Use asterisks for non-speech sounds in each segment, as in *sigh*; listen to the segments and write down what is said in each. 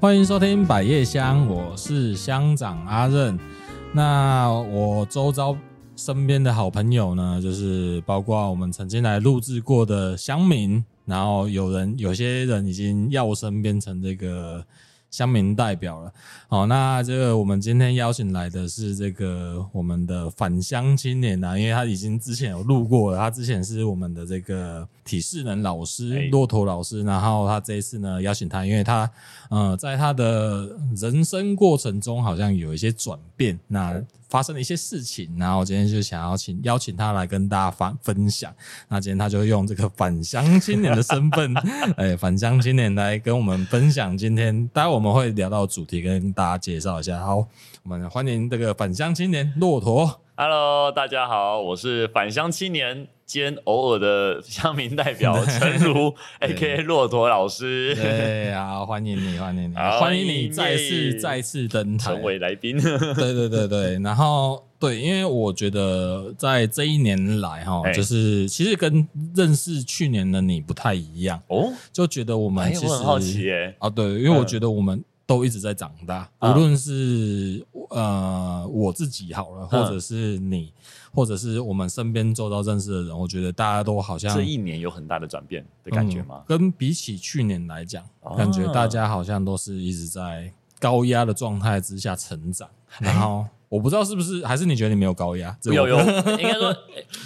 欢迎收听百叶香，我是乡长阿任。那我周遭身边的好朋友呢，就是包括我们曾经来录制过的乡民，然后有人有些人已经要生变成这个。乡民代表了，好，那这个我们今天邀请来的是这个我们的返乡青年啊，因为他已经之前有录过了，他之前是我们的这个体适能老师，骆驼老师，然后他这一次呢邀请他，因为他呃在他的人生过程中好像有一些转变，那。发生了一些事情，然后今天就想要请邀请他来跟大家分分享。那今天他就用这个返乡青年的身份，*laughs* 哎，返乡青年来跟我们分享。今天待会我们会聊到主题，跟大家介绍一下。好，我们欢迎这个返乡青年骆驼。Hello，大家好，我是返乡青年。兼偶尔的乡民代表陈如，*laughs* A.K.A. 骆驼老师，对啊，欢迎你，欢迎你，欢迎你再次再次登台成为来宾。*laughs* 对对对对，然后对，因为我觉得在这一年来哈，就是其实跟认识去年的你不太一样哦，就觉得我们其实很好奇耶啊，对，因为我觉得我们都一直在长大，无论是呃我自己好了，或者是你。或者是我们身边周遭认识的人，我觉得大家都好像这一年有很大的转变的感觉吗？嗯、跟比起去年来讲，啊、感觉大家好像都是一直在高压的状态之下成长。然后我不知道是不是，还是你觉得你没有高压？有有，*laughs* 应该说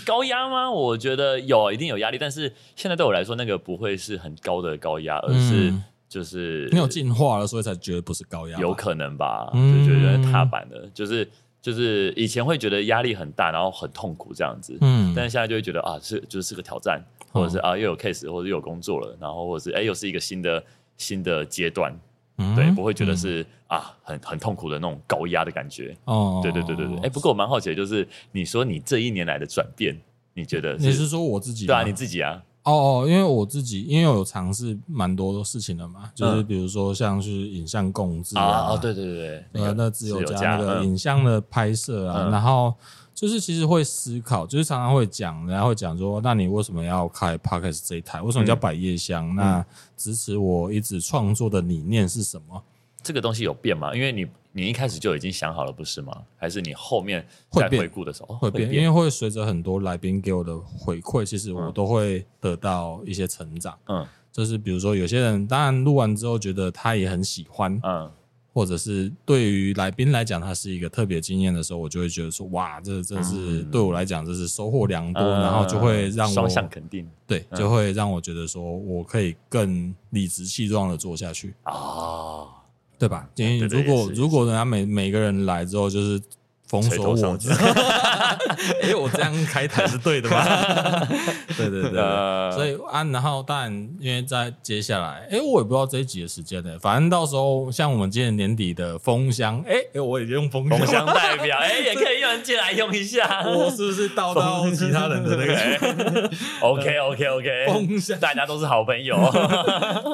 高压吗？我觉得有，一定有压力。但是现在对我来说，那个不会是很高的高压，而是就是没有进化了，所以才觉得不是高压，有可能吧？就觉得踏板的，就是。就是以前会觉得压力很大，然后很痛苦这样子，嗯，但是现在就会觉得啊，是就是是个挑战，或者是啊又有 case，或者又有工作了，然后或者是哎又是一个新的新的阶段，嗯、对，不会觉得是、嗯、啊很很痛苦的那种高压的感觉，哦，对对对对对，哎，不过我蛮好奇的，就是你说你这一年来的转变，你觉得是？你是说我自己？对啊，你自己啊。哦哦，因为我自己，因为我有尝试蛮多的事情的嘛，就是比如说像是影像共制啊，哦对对对，呃那自由家那个影像的拍摄啊，然后就是其实会思考，就是常常会讲，然后会讲说，那你为什么要开 Podcast 这一台？为什么叫百叶箱？那支持我一直创作的理念是什么？这个东西有变吗？因为你。你一开始就已经想好了，不是吗？还是你后面在回顾的时候会变？因为会随着很多来宾给我的回馈，其实我都会得到一些成长。嗯，就是比如说有些人，当然录完之后觉得他也很喜欢，嗯，或者是对于来宾来讲，他是一个特别经验的时候，我就会觉得说，哇，这这是对我来讲，这是收获良多，然后就会让我双向肯定，对，就会让我觉得说我可以更理直气壮的做下去啊。对吧？因为如果如果人家每每个人来之后就是封锁我，因为，*laughs* 我这样开台是对的吗？*laughs* 对对对，所以啊，然后当然，因为在接下来，哎，我也不知道这一集的时间呢，反正到时候像我们今年年底的封箱，哎哎，我也用封箱。代表，哎，*laughs* 也可以用人进来用一下，我是不是倒到其他人的那个？OK OK OK，封箱，大家都是好朋友，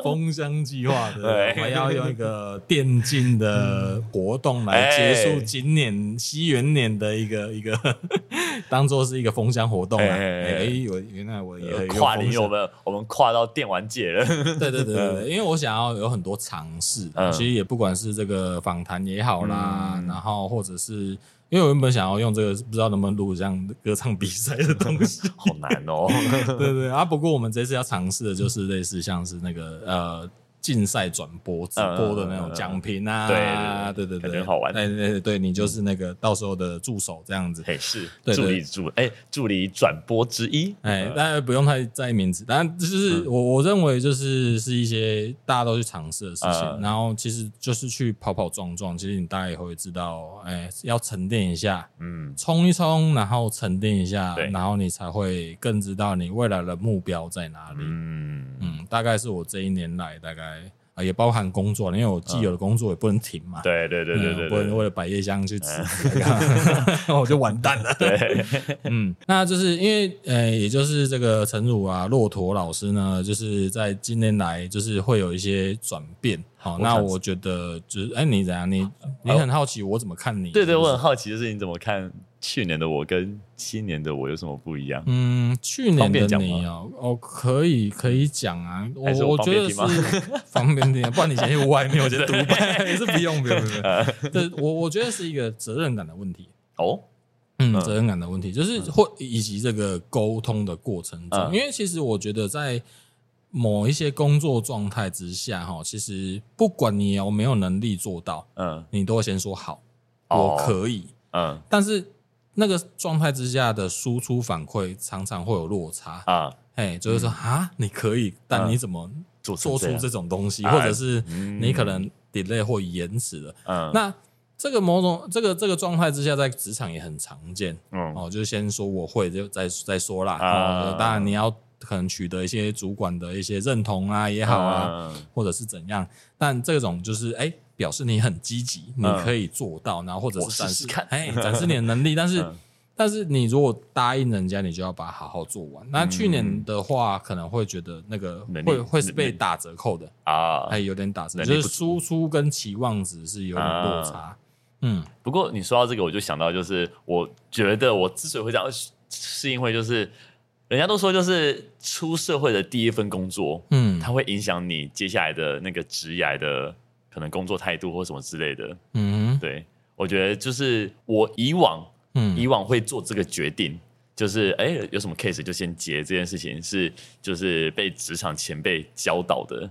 封箱计划对，我们要用一个电竞的活动来结束今年西元年的一个一个，*laughs* 当做是一个封箱活动啊！哎，我原来我也跨年，我们我们跨到电玩界了。*laughs* 对对对对，因为我想要有很多尝试，其实也不管是这个访谈也好啦，然后或者是因为我原本想要用这个，不知道能不能录这样歌唱比赛的东西，*laughs* 好难哦。对对啊，不过我们这次要尝试的就是类似像是那个呃。竞赛转播直播的那种奖品啊，对对对对，很好玩。哎对对，你就是那个到时候的助手这样子。嘿，是助理助哎助理转播之一。哎，大家不用太在意名字，但就是我我认为就是是一些大家都去尝试的事情，然后其实就是去跑跑撞撞，其实你大概也会知道，哎，要沉淀一下，嗯，冲一冲，然后沉淀一下，然后你才会更知道你未来的目标在哪里。嗯嗯，大概是我这一年来大概。啊，也包含工作，因为我既有的工作也不能停嘛。对对对对对，不能为了百叶箱去辞职，*laughs* 那我就完蛋了。对，*laughs* 嗯，那就是因为呃，也就是这个陈儒啊，骆驼老师呢，就是在今年来就是会有一些转变。好，那我觉得就是，哎，你怎样？你你很好奇我怎么看你？对对，我很好奇，就是你怎么看去年的我跟今年的我有什么不一样？嗯，去年的你哦，哦，可以可以讲啊，我我觉得是 *laughs* 方便点，不然你先去外面，我觉得独 *laughs* 白也是不用不用不用。*laughs* 对，我我觉得是一个责任感的问题。哦，嗯，责任感的问题就是或以及这个沟通的过程中，因为其实我觉得在。某一些工作状态之下，哈，其实不管你有没有能力做到，嗯，你都会先说好，我可以，嗯，但是那个状态之下的输出反馈常常会有落差。啊，哎，就是说啊，你可以，但你怎么做做出这种东西，或者是你可能 delay 或延迟了，嗯，那这个某种这个这个状态之下，在职场也很常见，嗯，哦，就先说我会，就再再说啦，啊，当然你要。可能取得一些主管的一些认同啊也好啊，或者是怎样，但这种就是哎，表示你很积极，你可以做到，然后或者是展示看，哎，展示你的能力。但是，*laughs* 但是你如果答应人家，你就要把它好好做完。那去年的话，可能会觉得那个会会是被打折扣的。啊，还有点打折，就是输出跟期望值是有点落差。嗯，不过你说到这个，我就想到，就是我觉得我之所以会这样，是因为就是。人家都说，就是出社会的第一份工作，嗯，它会影响你接下来的那个职业的可能工作态度或什么之类的，嗯，对，我觉得就是我以往，嗯，以往会做这个决定，就是哎，有什么 case 就先接这件事情，是就是被职场前辈教导的，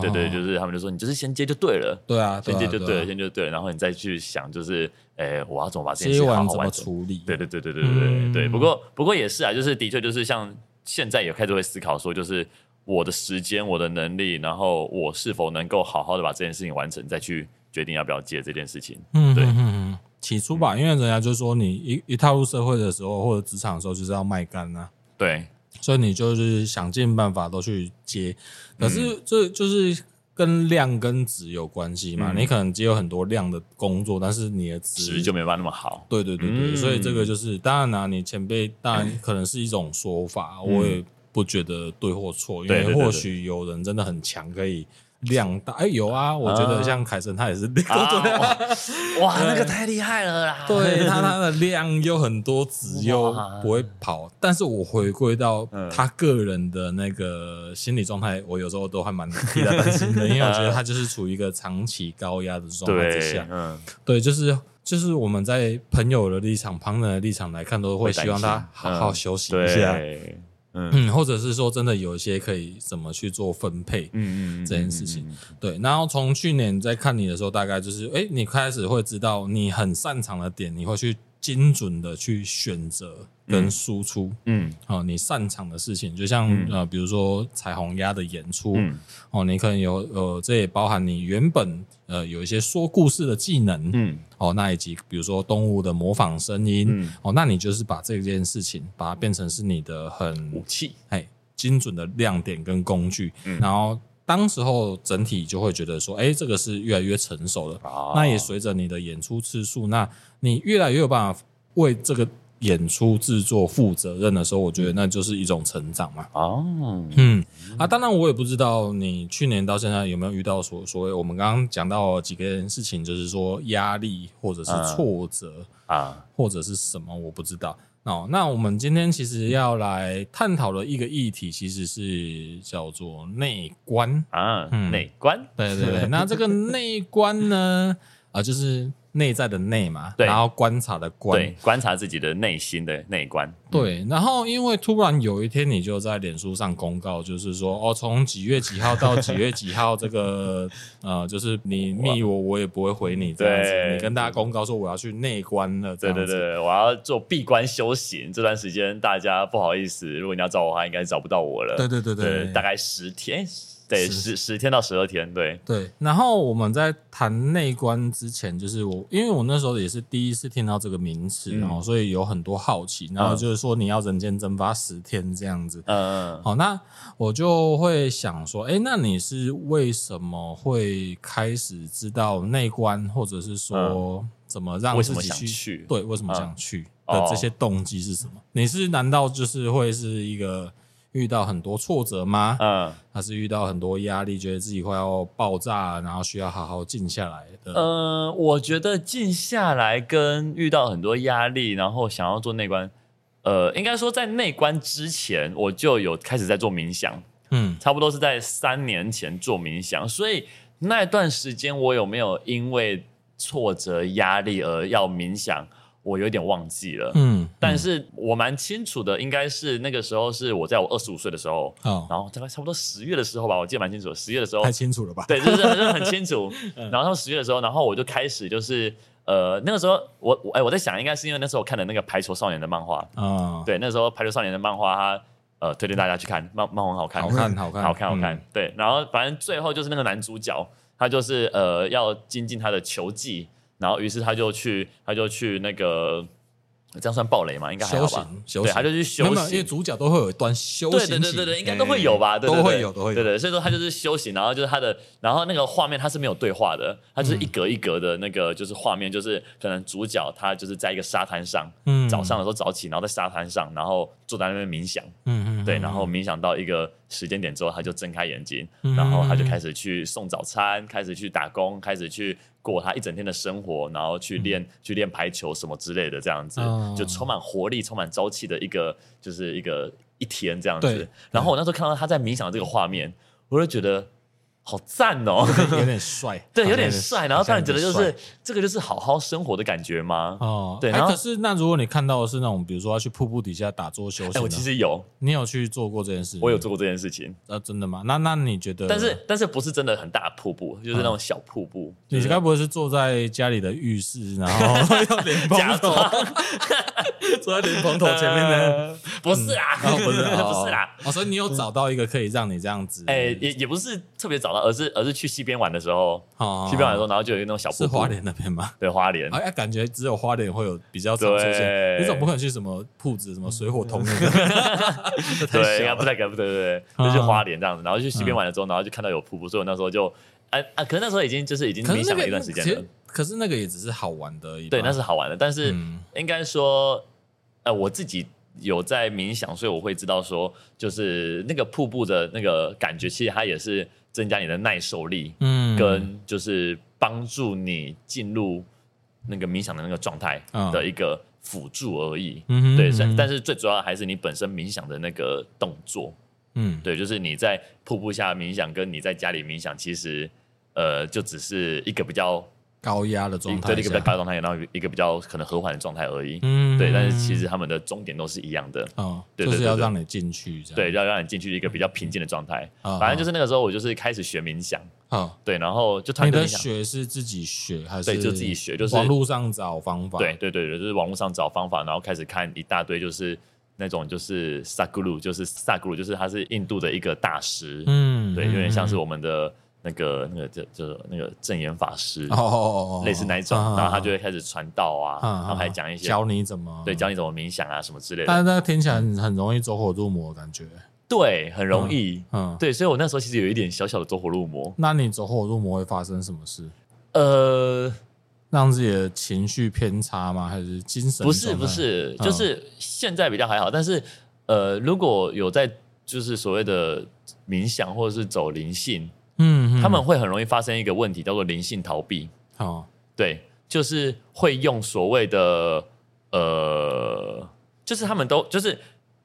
对对，就是他们就说你就是先接就对了，对啊，先接就对了，先就对了，然后你再去想就是。哎，我要怎么把这件事好好完成？处理？对对对对对对对、嗯、对。不过不过也是啊，就是的确就是像现在也开始会思考说，就是我的时间、我的能力，然后我是否能够好好的把这件事情完成，再去决定要不要接这件事情。嗯，对。嗯，起初吧，因为人家就说你一一踏入社会的时候或者职场的时候就是要卖干啊。对。所以你就是想尽办法都去接，可是这就是。跟量跟值有关系嘛？你可能接有很多量的工作，但是你的值就没办法那么好。对对对对，所以这个就是当然啦，你前辈当然可能是一种说法，我也不觉得对或错，因为或许有人真的很强，可以。量大哎，有啊，我觉得像凯森他也是量 *laughs* 对哇，那个太厉害了啦！对他他的量又很多，只又不会跑。但是我回归到 *laughs* 他个人的那个心理状态，我有时候都还蛮替他担心的，因为我觉得 *laughs* 他就是处于一个长期高压的状态之下。嗯，对，就是就是我们在朋友的立场、旁人的立场来看，都会希望他好好休息一下。嗯，或者是说真的有一些可以怎么去做分配，嗯嗯，这件事情，对。然后从去年在看你的时候，大概就是，哎，你开始会知道你很擅长的点，你会去精准的去选择跟输出，嗯，哦，你擅长的事情，就像呃，比如说彩虹鸭的演出，哦，你可能有呃，这也包含你原本呃有一些说故事的技能，嗯。哦，那以及比如说动物的模仿声音，嗯、哦，那你就是把这件事情把它变成是你的很武器，哎，精准的亮点跟工具，嗯、然后当时候整体就会觉得说，哎，这个是越来越成熟了。哦、那也随着你的演出次数，那你越来越有办法为这个。演出制作负责任的时候，我觉得那就是一种成长嘛。哦，嗯啊，当然我也不知道你去年到现在有没有遇到所所谓我们刚刚讲到几个事情，就是说压力或者是挫折啊，或者是什么，我不知道。哦，那我们今天其实要来探讨的一个议题，其实是叫做内观啊，内观。对对对，那这个内观呢，啊，就是。内在的内嘛，对然后观察的观，对，观察自己的内心的内观。对，然后因为突然有一天你就在脸书上公告，就是说哦，从几月几号到几月几号，这个 *laughs* 呃，就是你密我，我也不会回你这样子。对你跟大家公告说我要去内观了，对对对，我要做闭关修行。这段时间大家不好意思，如果你要找我的话，应该找不到我了。对对对对，对大概十天。对，十十天到十二天，对对。然后我们在谈内观之前，就是我，因为我那时候也是第一次听到这个名词，然后所以有很多好奇，然后就是说你要人间蒸发十天这样子，嗯嗯。好，那我就会想说，哎，那你是为什么会开始知道内观，或者是说怎么让自己去？对，为什么想去的这些动机是什么？你是难道就是会是一个？遇到很多挫折吗？嗯，还是遇到很多压力，觉得自己快要爆炸，然后需要好好静下来的？嗯，我觉得静下来跟遇到很多压力，然后想要做内观，呃，应该说在内观之前，我就有开始在做冥想。嗯，差不多是在三年前做冥想，所以那段时间我有没有因为挫折压力而要冥想，我有点忘记了。嗯，但是我蛮清楚的，应该是那个时候是我在我二十五岁的时候，哦，然后大概差不多十月的时候吧，我记得蛮清楚，十月的时候太清楚了吧？对，就是就是很清楚。*laughs* 然后十月的时候，然后我就开始就是呃那个时候我我哎我在想，应该是因为那时候我看的那个排球少年的漫画啊，哦，对，那时候排球少年的漫画它。呃，推荐大家去看漫漫画，好看，好看，好看，*laughs* 好看，好看。对，然后反正最后就是那个男主角，他就是呃要精进他的球技，然后于是他就去，他就去那个。这样算暴雷吗？应该还好吧。对，他就去休息，因为主角都会有一段休息。对对对对对，应该都会有吧？对，都会有，都会有。对对，所以说他就是休息，然后就是他的，然后那个画面他是没有对话的，他就是一格一格的那个就是画面，就是可能主角他就是在一个沙滩上，嗯，早上的时候早起，然后在沙滩上，然后坐在那边冥想，嗯嗯，对，然后冥想到一个时间点之后，他就睁开眼睛，然后他就开始去送早餐，开始去打工，开始去。过他一整天的生活，然后去练、嗯、去练排球什么之类的，这样子、哦、就充满活力、充满朝气的一个，就是一个一天这样子。然后我那时候看到他在冥想的这个画面，我就觉得。好赞哦，有点帅，对，有点帅。*laughs* 然后突然觉得就是这个就是好好生活的感觉吗？哦，对。然后可是那如果你看到的是那种，比如说要去瀑布底下打坐休息，哎，我其实有，你有去做过这件事？我有做过这件事情。那，真的吗？那那你觉得？但是但是不是真的很大的瀑布，就是那种小瀑布。你该不会是坐在家里的浴室，然后 *laughs* 用莲蓬头，*laughs* 坐在莲蓬头前面呢？不是啊，不是不是啦。哦，所以你有找到一个可以让你这样子？哎，也也不是特别找到，而是而是去西边玩的时候，西边玩的时候，然后就有那种小瀑布。是花莲那边吗？对，花莲。哎，感觉只有花莲会有比较常出现。你总不可能去什么铺子，什么水火通那个？*laughs* 对，应该不太敢，不对，对，对，就去花莲这样子。然后去西边玩的时候，然后就看到有瀑布，所以我那时候就，哎啊，可是那时候已经就是已经冥想了一段时间了。可是那个也只是好玩的，对，那是好玩的。但是应该说，呃，我自己。有在冥想，所以我会知道说，就是那个瀑布的那个感觉，其实它也是增加你的耐受力，嗯，跟就是帮助你进入那个冥想的那个状态的一个辅助而已，嗯，对，但是最主要还是你本身冥想的那个动作，嗯，对，就是你在瀑布下冥想，跟你在家里冥想，其实呃，就只是一个比较。高压的状态，对一个比较高的状态，然后一个比较可能和缓的状态而已。嗯，对，但是其实他们的终点都是一样的。哦，就是要让你进去，对，要让你进去一个比较平静的状态。反正就是那个时候，我就是开始学冥想。啊，对，然后就你的学是自己学还是？对，就自己学，就是网络上找方法。对对对对，就是网络上找方法，然后开始看一大堆，就是那种就是萨古鲁，就是萨古鲁，就是他是印度的一个大师。嗯，对，有点像是我们的。那个那个就就那个证严法师哦哦哦，类似那一种，然后他就会开始传道啊，然后还讲一些教你怎么对，教你怎么冥想啊什么之类的。但是那个听起来很容易走火入魔感觉，对，很容易，嗯，对，所以我那时候其实有一点小小的走火入魔。那你走火入魔会发生什么事？呃，让自己的情绪偏差吗？还是精神？不是不是，就是现在比较还好，但是呃，如果有在就是所谓的冥想或者是走灵性。嗯，他们会很容易发生一个问题，叫做灵性逃避。哦，对，就是会用所谓的呃，就是他们都就是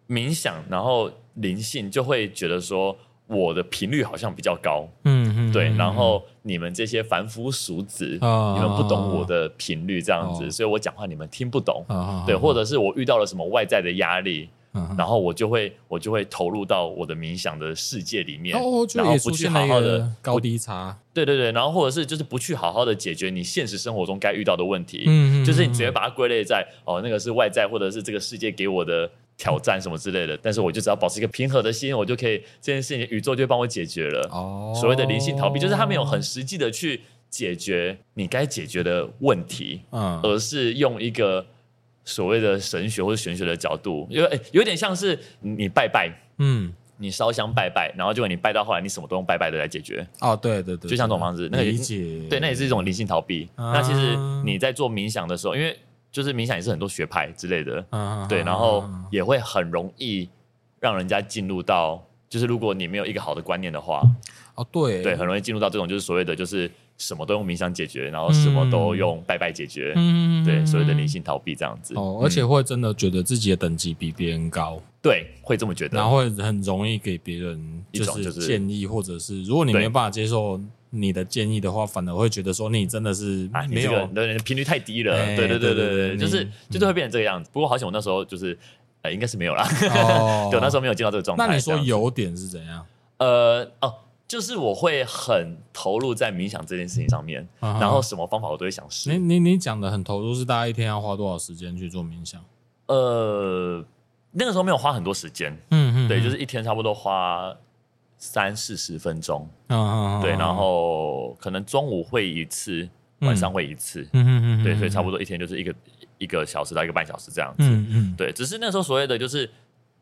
冥想，然后灵性就会觉得说我的频率好像比较高。嗯嗯，对，然后你们这些凡夫俗子，哦、你们不懂我的频率这样子，哦、所以我讲话你们听不懂。哦、对，或者是我遇到了什么外在的压力。然后我就会我就会投入到我的冥想的世界里面，然后不去好好的高低差，对对对，然后或者是就是不去好好的解决你现实生活中该遇到的问题，嗯，就是你直接把它归类在哦那个是外在或者是这个世界给我的挑战什么之类的，但是我就只要保持一个平和的心，我就可以这件事情宇宙就会帮我解决了。哦，所谓的灵性逃避，就是他没有很实际的去解决你该解决的问题，嗯，而是用一个。所谓的神学或者玄学的角度，因为、欸、有点像是你拜拜，嗯，你烧香拜拜，然后结果你拜到后来，你什么都用拜拜的来解决。哦，对对对，就像这种方式，那个理解，对，那也是一种灵性逃避。啊、那其实你在做冥想的时候，因为就是冥想也是很多学派之类的，啊、对，然后也会很容易让人家进入到，就是如果你没有一个好的观念的话，哦，对。对，很容易进入到这种就是所谓的就是什么都用冥想解决，然后什么都用拜拜解决，嗯，对，所谓的灵性逃避这样子。哦，而且会真的觉得自己的等级比别人高，对，会这么觉得，然后会很容易给别人就是建议，或者是如果你没有办法接受。你的建议的话，反而会觉得说你真的是没有，你的频率太低了。对对对对对，就是就是会变成这个样子。不过好险，我那时候就是呃，应该是没有啦。*laughs* 对，那时候没有进到这个状态。那你说有点是怎样？呃哦，就是我会很投入在冥想这件事情上面，然后什么方法我都会想试。你你你讲的很投入，是大概一天要花多少时间去做冥想？呃，那个时候没有花很多时间。嗯嗯，对，就是一天差不多花。三四十分钟，嗯嗯，对，然后可能中午会一次，晚上会一次，嗯嗯嗯，对，所以差不多一天就是一个一个小时到一个半小时这样子，嗯嗯，对，只是那时候所谓的就是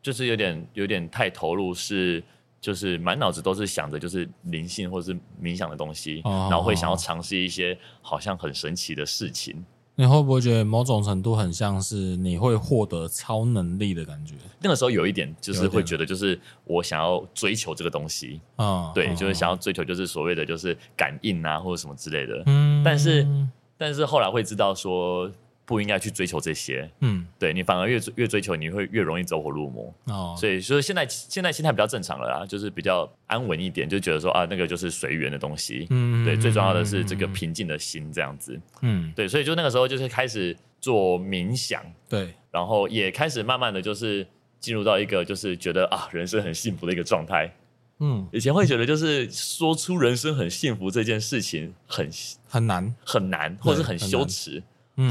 就是有点有点太投入，是就是满脑子都是想着就是灵性或者是冥想的东西，然后会想要尝试一些好像很神奇的事情。你会不会觉得某种程度很像是你会获得超能力的感觉？那个时候有一点，就是会觉得，就是我想要追求这个东西啊，对，就是想要追求，就是所谓的就是感应啊，或者什么之类的。嗯，但是但是后来会知道说。不应该去追求这些，嗯，对，你反而越越追求，你会越容易走火入魔。哦。所以说现在现在心态比较正常了啦，就是比较安稳一点，就觉得说啊，那个就是随缘的东西，嗯，对，最重要的是这个平静的心这样子，嗯，对，所以就那个时候就是开始做冥想，对，然后也开始慢慢的就是进入到一个就是觉得啊，人生很幸福的一个状态，嗯，以前会觉得就是说出人生很幸福这件事情很很难。很难，或者是很羞耻。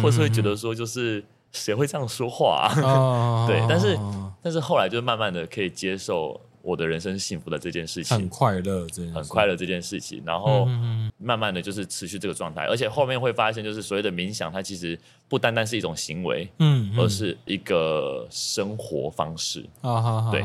或是会觉得说，就是谁会这样说话啊？*laughs* 哦、对，但是但是后来就慢慢的可以接受我的人生幸福的这件事情，很快乐，很快乐这件事情，然后慢慢的就是持续这个状态，而且后面会发现，就是所谓的冥想，它其实不单单是一种行为，嗯，而是一个生活方式。啊，对，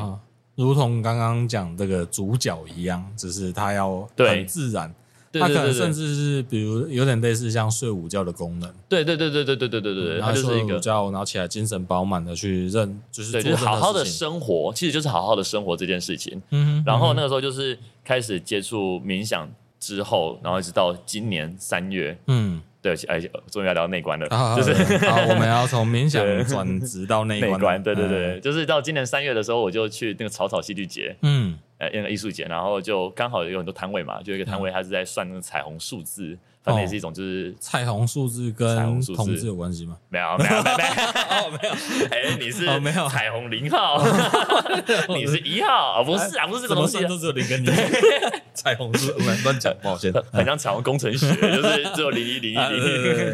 如同刚刚讲这个主角一样，只是他要很自然。它可能甚至是，比如有点类似像睡午觉的功能。对对对对对对对对对，它就是一个觉，然后起来精神饱满的去认，就是对，就是好好的生活，其实就是好好的生活这件事情。嗯，然后那个时候就是开始接触冥想之后，然后一直到今年三月，嗯。对，哎，终于要聊内观了，就是好，我们要从冥想转职到内观。对对对，就是到今年三月的时候，我就去那个草草戏剧节，嗯，呃，那个艺术节，然后就刚好有很多摊位嘛，就一个摊位，他是在算那个彩虹数字。反正也是一种，就是彩虹数字跟同志有关系吗？没有，没有，没有，没有。*laughs* 哎，你是没有彩虹零号，*laughs* 你是一号，不是啊，不是这个东西，都只有零跟零。*laughs* 彩虹数字乱讲，抱歉，很像彩虹工程学，就是只有零一零一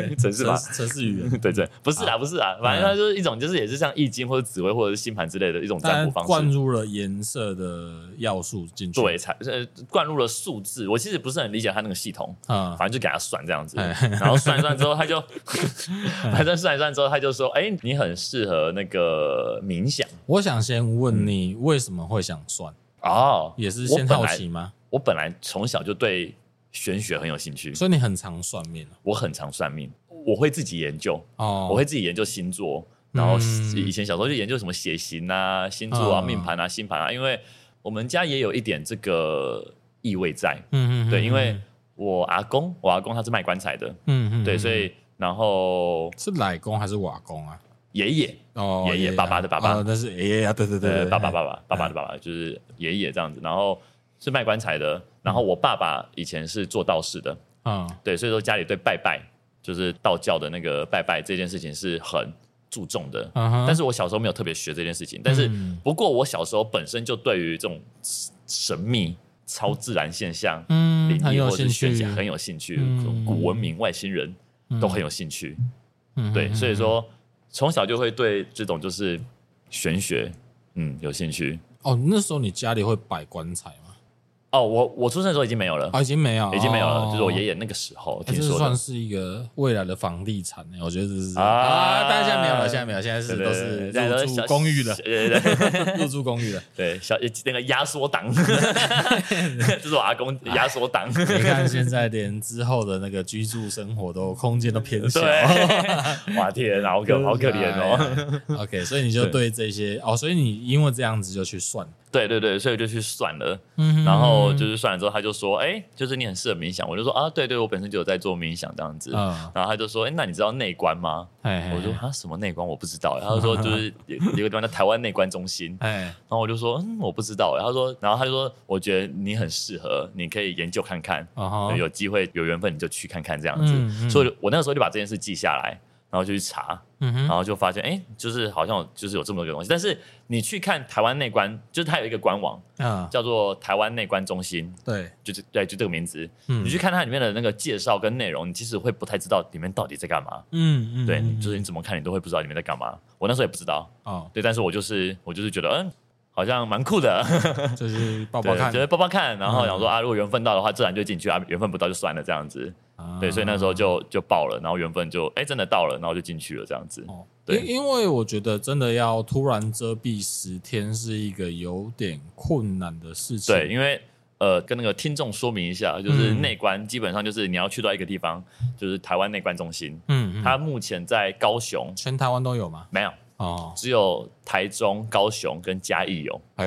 零城市嘛，城市语言。对对，不是啊，不是啊，反正它就是一种，就是也是像易经或者紫微或者是星盘之类的一种占卜方式，灌入了颜色的要素进去，对，才呃灌入了数字。我其实不是很理解它那个系统啊，反正就给它。算这样子，然后算一算之后，他就 *laughs* 反正算一算之后，他就说：“哎、欸，你很适合那个冥想。”我想先问你，为什么会想算？哦，也是先好奇吗？我本来从小就对玄学很有兴趣，所以你很常算命。我很常算命，我会自己研究哦，我会自己研究星座，然后以前小时候就研究什么血型啊、星座啊、命盘啊、星盘啊，因为我们家也有一点这个意味在。嗯嗯，对，因为。我阿公，我阿公他是卖棺材的，嗯嗯，对，所以然后是奶公还是瓦公啊？爷爷哦，爷爷爸爸的爸爸，那是爷爷啊，对对对，爸爸爸爸爸爸的爸爸就是爷爷这样子，然后是卖棺材的，然后我爸爸以前是做道士的，嗯，对，所以说家里对拜拜就是道教的那个拜拜这件事情是很注重的，但是我小时候没有特别学这件事情，但是不过我小时候本身就对于这种神秘。超自然现象，嗯，灵异或者是玄学很有兴趣，古文明、外星人都很有兴趣，嗯，对，所以说从小就会对这种就是玄学，嗯，有兴趣。哦，那时候你家里会摆棺材吗？哦，我我出生的时候已经没有了，哦，已经没有，已经没有了，就是我爷爷那个时候听说算是一个未来的房地产，我觉得这是啊，但现在没有了，现在没有，现在是都是 *laughs* *laughs* 入住公寓的，对对对，入住公寓的，对，小那个压缩档，*laughs* 这是我阿公压缩档。你看现在连之后的那个居住生活都空间都偏小，哇天，好可好可怜哦。OK，所以你就对这些哦，所以你因为这样子就去算。对对对，所以我就去算了，嗯、然后就是算了之后，他就说，哎，就是你很适合冥想，我就说啊，对对，我本身就有在做冥想这样子，嗯、然后他就说，哎，那你知道内观吗？嘿嘿嘿。我说啊，什么内观？我不知道，他就说就是有 *laughs* 一个地方叫台湾内观中心，哎然后我就说嗯，我不知道，他说，然后他就说，我觉得你很适合，你可以研究看看，有机会有缘分你就去看看这样子，所以我那个时候就把这件事记下来。然后就去查，嗯、哼然后就发现，哎，就是好像就是有这么多个东西。但是你去看台湾内观，就是它有一个官网，啊、叫做台湾内观中心，对，就是对，就这个名字。嗯、你去看它里面的那个介绍跟内容，你其实会不太知道里面到底在干嘛。嗯嗯，对，就是你怎么看，你都会不知道里面在干嘛。我那时候也不知道，哦，对，但是我就是我就是觉得，嗯，好像蛮酷的，就是抱抱 *laughs* 看，觉得抱抱看，然后想说啊，如果缘分到的话，自然就进去啊；缘分不到就算了，这样子。对，所以那时候就就报了，然后缘分就哎真的到了，然后就进去了这样子。哦，对，因因为我觉得真的要突然遮蔽十天是一个有点困难的事情。对，因为呃跟那个听众说明一下，就是内观基本上就是你要去到一个地方，就是台湾内观中心。嗯，它目前在高雄，全台湾都有吗？没有。哦，只有台中、高雄跟嘉义有，哎，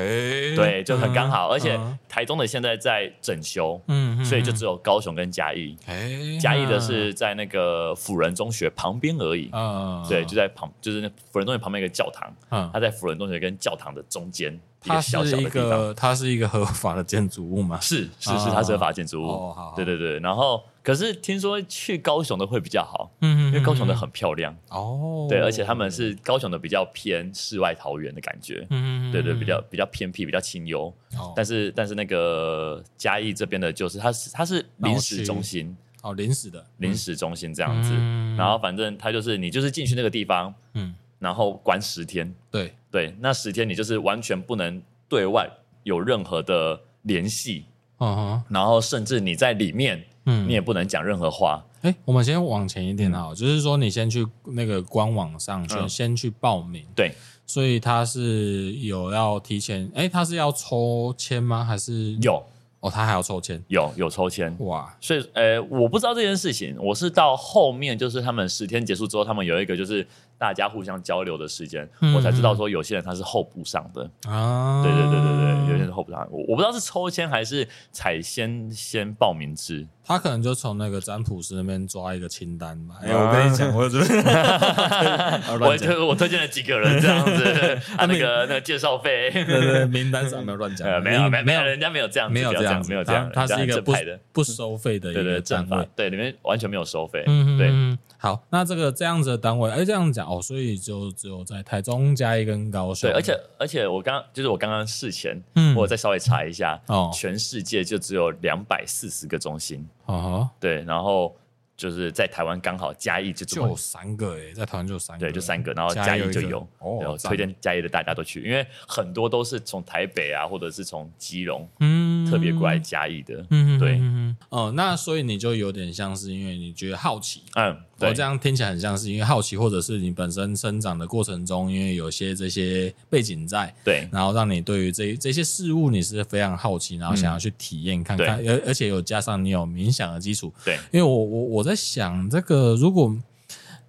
对，就很刚好，而且台中的现在在整修，嗯，所以就只有高雄跟嘉义，哎，嘉义的是在那个辅仁中学旁边而已，嗯，对，就在旁，就是那辅仁中学旁边一个教堂，嗯，它在辅仁中学跟教堂的中间，它是一个，它是一个合法的建筑物吗？是是是，它是合法建筑物，哦，好，对对对，然后。可是听说去高雄的会比较好，嗯，因为高雄的很漂亮。哦，对，而且他们是高雄的比较偏室外桃源的感觉，嗯，对对，比较比较偏僻，比较清幽，哦，但是但是那个嘉义这边的就是它是它是临时中心，哦，临时的。临时中心这样子，然后反正它就是你就是进去那个地方，嗯，然后关十天，对。对，那十天你就是完全不能对外有任何的联系，嗯，然后甚至你在里面。嗯，你也不能讲任何话。哎，我们先往前一点啊，就是说你先去那个官网上去，先去报名。对，所以他是有要提前，哎，他是要抽签吗？还是有？哦，他还要抽签？有，有抽签。哇，所以，呃，我不知道这件事情，我是到后面，就是他们十天结束之后，他们有一个就是。大家互相交流的时间，嗯、我才知道说有些人他是候补上的啊，对对对对对，有些人是候补上，我我不知道是抽签还是采先先报名制，他可能就从那个占卜师那边抓一个清单嘛。哎，我跟你讲，我这 *laughs* 我就我推荐了几个人这样子，*laughs* 啊那个那个介绍费，对对，名单上没有乱讲，*laughs* 没有没有没有，人家没有这样，没有这样，没有这样，他是一个不不收费的一个单位，对，里面完全没有收费，嗯对。好，那这个这样子的单位，哎，这样讲哦，所以就只有在台中、加一根高雄。对，而且而且我刚就是我刚刚事前，嗯，我再稍微查一下，哦，全世界就只有两百四十个中心，哦，对，然后就是在台湾刚好嘉义就就三个哎，在台湾就三个，对，就三个，然后嘉义就有，哦，推荐嘉义的大家都去，因为很多都是从台北啊，或者是从基隆，嗯，特别过来嘉义的，嗯，对，哦，那所以你就有点像是因为你觉得好奇，嗯。我这样听起来很像是因为好奇，或者是你本身生长的过程中，因为有些这些背景在，对，然后让你对于这这些事物你是非常好奇，然后想要去体验看看，而而且有加上你有冥想的基础，对，因为我我我在想这个，如果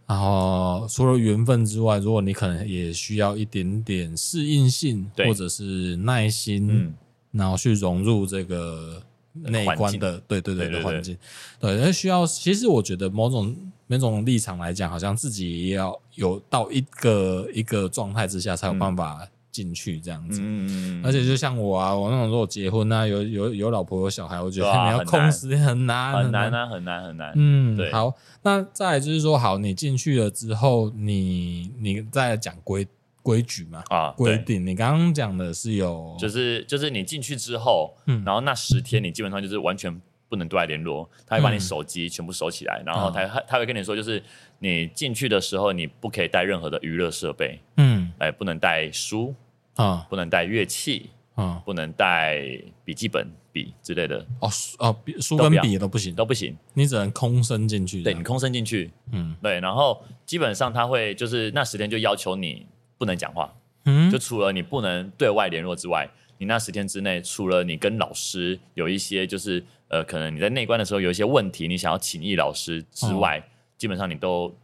然后除了缘分之外，如果你可能也需要一点点适应性，或者是耐心，然后去融入这个内观的，对对对的环境，对，那需要，其实我觉得某种。那种立场来讲，好像自己也要有到一个一个状态之下，才有办法进去这样子。嗯，而且就像我啊，我那种如果结婚啊，有有有老婆有小孩，我觉得你要控时很难，很难啊，很难很难。嗯，对。好，那再来就是说，好，你进去了之后，你你再来讲规规矩嘛？啊，规定。你刚刚讲的是有，就是就是你进去之后，嗯，然后那十天你基本上就是完全。不能对外联络，他会把你手机全部收起来，嗯、然后他他他会跟你说，就是你进去的时候，你不可以带任何的娱乐设备，嗯，哎，不能带书啊，不能带乐器啊，不能带笔记本、笔笔之类的。哦，哦，书跟笔都不行，都不行，你只能空身进去。对，你空身进去，嗯，对，然后基本上他会就是那十天就要求你不能讲话，嗯，就除了你不能对外联络之外，你那十天之内，除了你跟老师有一些就是呃，可能你在内观的时候有一些问题，你想要请益老师之外，哦、基本上你都。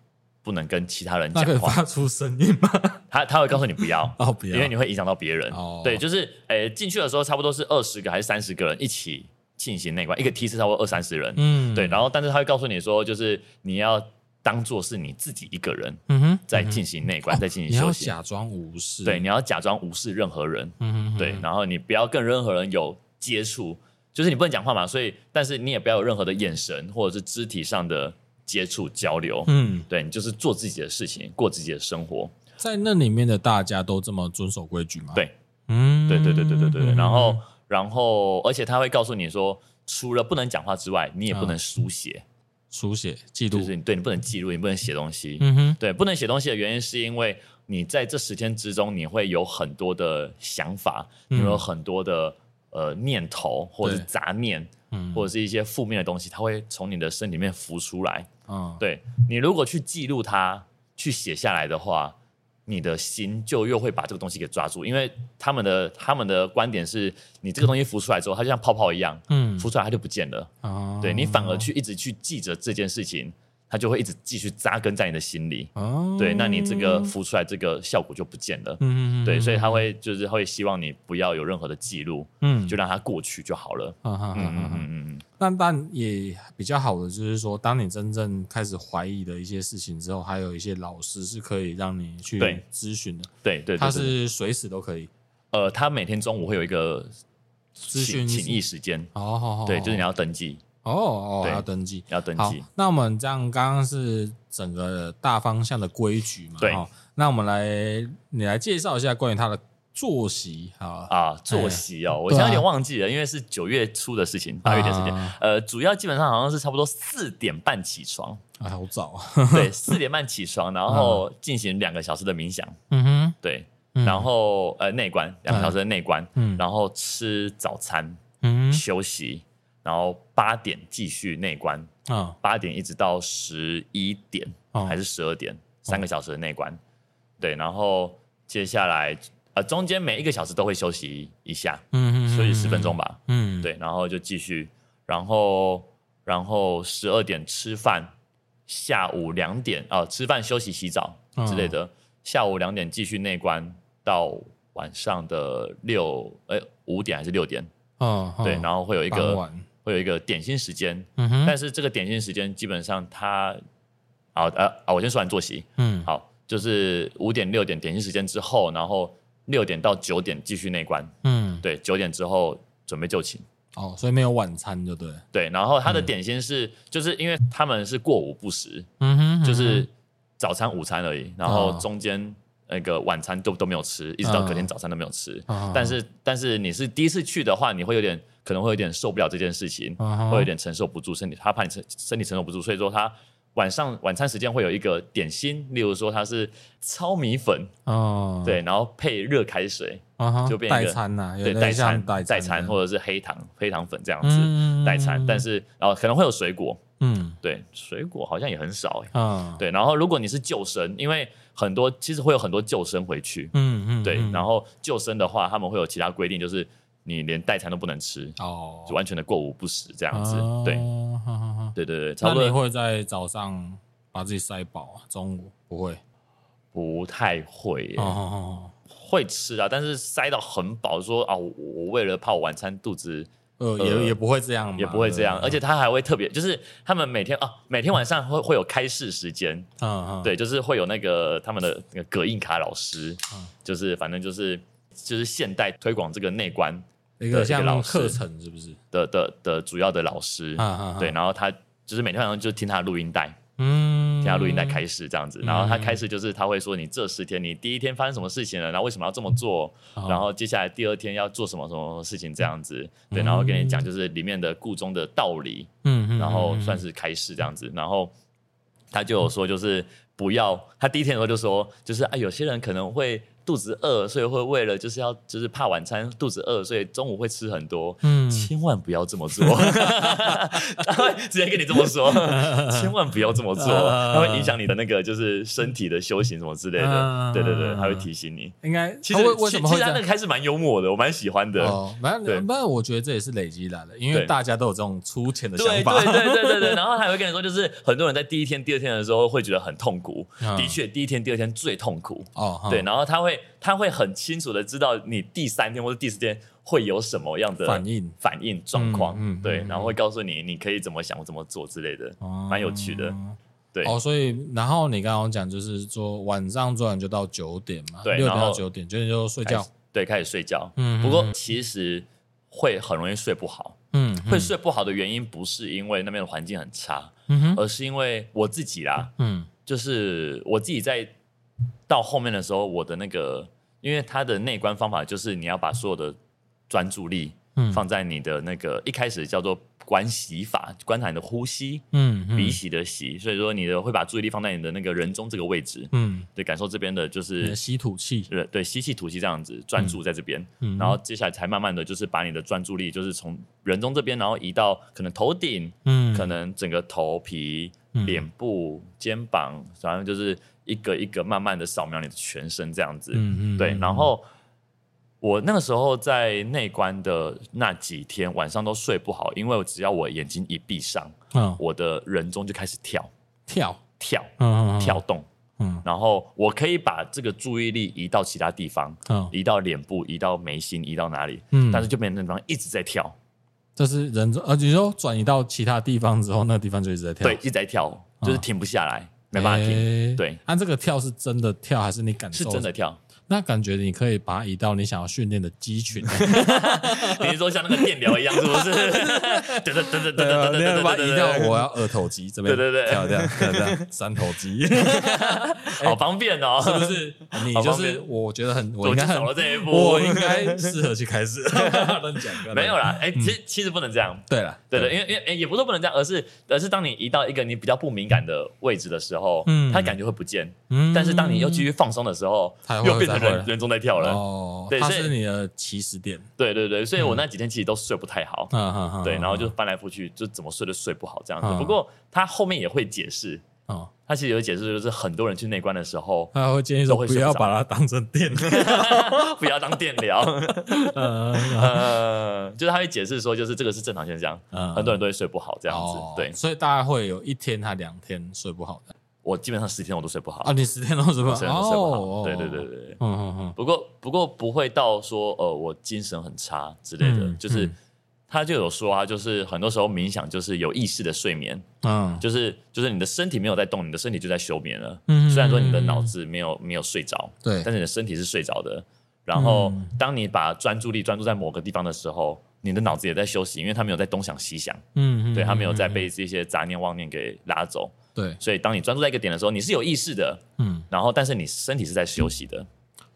不能跟其他人讲话，发出声音吗？*laughs* 他他会告诉你不要，哦，不要，因为你会影响到别人。哦，对，就是诶，进去的时候差不多是二十个还是三十个人一起进行内观，一个梯次差不多二三十人。嗯，对，然后但是他会告诉你说，就是你要当做是你自己一个人，嗯哼，在进行内观，在进行休息，你要假装无视，对，你要假装无视任何人，嗯哼，对，然后你不要跟任何人有接触，就是你不能讲话嘛，所以但是你也不要有任何的眼神或者是肢体上的。接触交流，嗯，对，你就是做自己的事情，过自己的生活。在那里面的大家都这么遵守规矩吗？对，嗯，对对对对对对。然后，然后，而且他会告诉你说，除了不能讲话之外，你也不能书写，书写记录，就是你对你不能记录，你不能写东西。嗯哼，对，不能写东西的原因是因为你在这十天之中，你会有很多的想法，你有很多的呃念头或者是杂念，嗯，或者是一些负面的东西，它会从你的身体里面浮出来。嗯，对，你如果去记录它，去写下来的话，你的心就又会把这个东西给抓住，因为他们的他们的观点是，你这个东西浮出来之后，它就像泡泡一样，嗯，浮出来它就不见了。哦，对，你反而去一直去记着这件事情。它就会一直继续扎根在你的心里，哦，对，那你这个浮出来这个效果就不见了，嗯，对，所以他会就是会希望你不要有任何的记录，嗯，就让它过去就好了，嗯嗯嗯嗯嗯。但但也比较好的就是说，当你真正开始怀疑的一些事情之后，还有一些老师是可以让你去咨询的，对对，他是随时都可以，呃，他每天中午会有一个咨询请益时间，哦，对，就是你要登记。哦哦，对要登记，要登记。那我们这样刚刚是整个大方向的规矩嘛？对。那我们来，你来介绍一下关于他的作息啊啊，作息哦，哎、我现在有点忘记了，啊、因为是九月初的事情，八月底的事情。啊、呃，主要基本上好像是差不多四点半起床，啊，好早啊。对，*laughs* 四点半起床，然后进行两个小时的冥想。嗯哼，对。然后呃，内观两个小时的内观，嗯，然后吃早餐，嗯，休息。然后八点继续内观，啊，八点一直到十一点还是十二点，三个小时的内观，对，然后接下来呃中间每一个小时都会休息一下，嗯嗯，休息十分钟吧，嗯，对，然后就继续，然后然后十二点吃饭，下午两点啊吃饭休息洗澡之类的，下午两点继续内观到晚上的六哎五点还是六点，嗯，对，然后会有一个。会有一个点心时间，嗯哼，但是这个点心时间基本上它，好呃啊，我先说完作息，嗯，好，就是五点六点点心时间之后，然后六点到九点继续内观，嗯，对，九点之后准备就寝，哦，所以没有晚餐就对，对，然后他的点心是，嗯、就是因为他们是过午不食，嗯哼，嗯哼，就是早餐午餐而已，然后中间那个晚餐都都没有吃，一直到隔天早餐都没有吃，哦、但是但是你是第一次去的话，你会有点。可能会有点受不了这件事情，uh. 会有点承受不住身体，他怕你承身体承受不住，所以说他晚上晚餐时间会有一个点心，例如说他是糙米粉，uh huh. 对，然后配热开水，uh. 就变一个代餐呐，对，代餐代餐或者是黑糖黑糖粉这样子、uh. 代餐，但是然后可能会有水果，嗯、uh，huh. 对，水果好像也很少，嗯、uh，huh. 对，然后如果你是救生，因为很多其实会有很多救生回去，嗯嗯、uh，huh. 对，然后救生的话，他们会有其他规定，就是。你连代餐都不能吃哦，就完全的过午不食这样子，对，对对对，差不多。那你会在早上把自己塞饱啊？中午不会，不太会，哦，会吃啊，但是塞到很饱，说啊，我为了怕我晚餐肚子，呃，也也不会这样，也不会这样，而且他还会特别，就是他们每天啊，每天晚上会会有开示时间，嗯，对，就是会有那个他们的那个葛印卡老师，就是反正就是就是现代推广这个内观。一个像课程是不是？的的的主要的老师，对，然后他就是每天晚上就听他的录音带，嗯，听他录音带开始这样子，然后他开始就是他会说你这十天你第一天发生什么事情了，然后为什么要这么做，然后接下来第二天要做什么什么事情这样子，对，然后跟你讲就是里面的故中的道理，嗯，然后算是开始这样子，然后他就有说就是不要，他第一天的时候就说就是啊有些人可能会。肚子饿，所以会为了就是要就是怕晚餐肚子饿，所以中午会吃很多。嗯，千万不要这么做，*laughs* 他会直接跟你这么说，*laughs* 千万不要这么做，他会影响你的那个就是身体的修行什么之类的。对对对，他会提醒你。应该其实为什么其实他那个开始蛮幽默的，我蛮喜欢的。哦，蛮对，但我觉得这也是累积来的，因为大家都有这种粗浅的想法。对对对对对对，*laughs* 然后他会跟你说，就是很多人在第一天、第二天的时候会觉得很痛苦。的确，第一天、第二天最痛苦。哦，对，然后他会。他会很清楚的知道你第三天或者第四天会有什么样的反应、反应状况，嗯，对，然后会告诉你你可以怎么想、怎么做之类的，蛮有趣的，对。哦，所以然后你刚刚讲就是说晚上做完就到九点嘛，对，六点到九点，九点就睡觉，对，开始睡觉。嗯，不过其实会很容易睡不好，嗯，会睡不好的原因不是因为那边的环境很差，嗯，而是因为我自己啦，嗯，就是我自己在到后面的时候，我的那个。因为它的内观方法就是你要把所有的专注力放在你的那个、嗯、一开始叫做观息法，观察你的呼吸，嗯，嗯。鼻息的息，所以说你的会把注意力放在你的那个人中这个位置，嗯，对，感受这边的就是吸吐气，对对，吸气吐气这样子专注在这边，嗯，然后接下来才慢慢的就是把你的专注力就是从人中这边，然后移到可能头顶，嗯，可能整个头皮、脸部、肩膀，反正就是。一个一个慢慢的扫描你的全身，这样子，嗯嗯，对。然后我那个时候在内观的那几天晚上都睡不好，因为只要我眼睛一闭上，嗯，我的人中就开始跳跳跳，嗯跳动，嗯。然后我可以把这个注意力移到其他地方，嗯，移到脸部，移到眉心，移到哪里，嗯。但是就没那地方一直在跳，这是人中，呃，你说转移到其他地方之后，那个地方就一直在跳，对，一直在跳，就是停不下来。没办法停，对，按这个跳是真的跳还是你感受？是真的跳。那感觉你可以把它移到你想要训练的肌群。*laughs* 你如说像那个电疗一样是不是？等等等等等等等等等我要二头肌这边。对对对。跳跳样三头肌。*laughs* 好方便哦。是不是？你就是我觉得很我应该少了这一步。我应该适合去开始。*laughs* 乱讲没有啦哎其其实不能这样。对了对的因为因为哎也不是不能这样而是而是当你移到一个你比较不敏感的位置的时候嗯。它感觉会不见。嗯。但是当你又继续放松的时候它又会人人中在跳了。哦，对，它是你的起始点。对对对，所以我那几天其实都睡不太好，嗯对，然后就翻来覆去，就怎么睡都睡不好这样子。不过他后面也会解释，哦，他其实有解释，就是很多人去内观的时候，他会建议说不要把它当成电疗，*laughs* 不要当电疗，*laughs* 嗯，就是他会解释说，就是这个是正常现象，很多人都会睡不好这样子，对，所以大概会有一天他两天睡不好的。我基本上十天我都睡不好啊！你十天都睡不好，十天都睡不好。对对对对，嗯嗯嗯。不过不过不会到说呃我精神很差之类的，就是他就有说啊，就是很多时候冥想就是有意识的睡眠，嗯，就是就是你的身体没有在动，你的身体就在休眠了。嗯，虽然说你的脑子没有没有睡着，对，但是你的身体是睡着的。然后当你把专注力专注在某个地方的时候，你的脑子也在休息，因为他没有在东想西想，嗯嗯，对，他没有在被这些杂念妄念给拉走。对，所以当你专注在一个点的时候，你是有意识的，嗯，然后但是你身体是在休息的，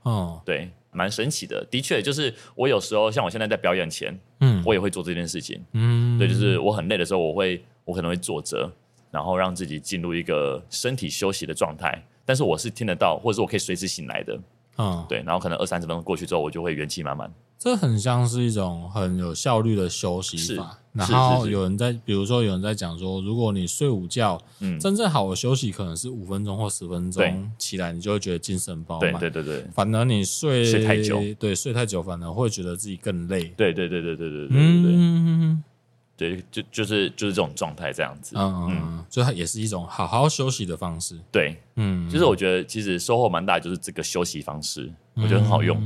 哦，对，蛮神奇的。的确，就是我有时候像我现在在表演前，嗯，我也会做这件事情，嗯，对，就是我很累的时候，我会我可能会坐着，然后让自己进入一个身体休息的状态，但是我是听得到，或者是我可以随时醒来的，嗯，对，然后可能二三十分钟过去之后，我就会元气满满。这很像是一种很有效率的休息法。然后有人在，比如说有人在讲说，如果你睡午觉，嗯，真正好的休息可能是五分钟或十分钟，起来你就会觉得精神饱满。对对对对。反而你睡睡太久，对，睡太久反而会觉得自己更累。对对对对对对对对对。对，就就是就是这种状态这样子。嗯嗯，所以它也是一种好好休息的方式。对，嗯，其实我觉得其实收获蛮大，就是这个休息方式，我觉得很好用。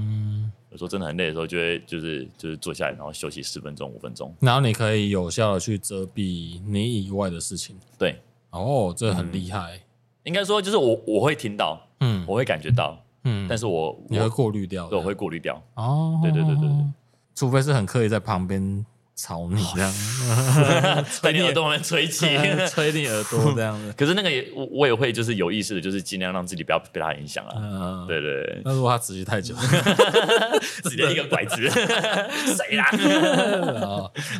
有时候真的很累的时候，就会就是就是坐下来，然后休息十分钟、五分钟，然后你可以有效的去遮蔽你以外的事情。对，哦，这很厉害。应该说，就是我我会听到，嗯，我会感觉到，嗯，但是我你会过滤掉，对，我会过滤掉。哦，对对对对对，除非是很刻意在旁边。吵你这样，*laughs* 在你耳朵旁边吹气，*laughs* 吹你耳朵这样子。*laughs* 可是那个也，我我也会就是有意识的，就是尽量让自己不要被他影响啊。对对。那如果他持续太久，直接一个拐子，谁啦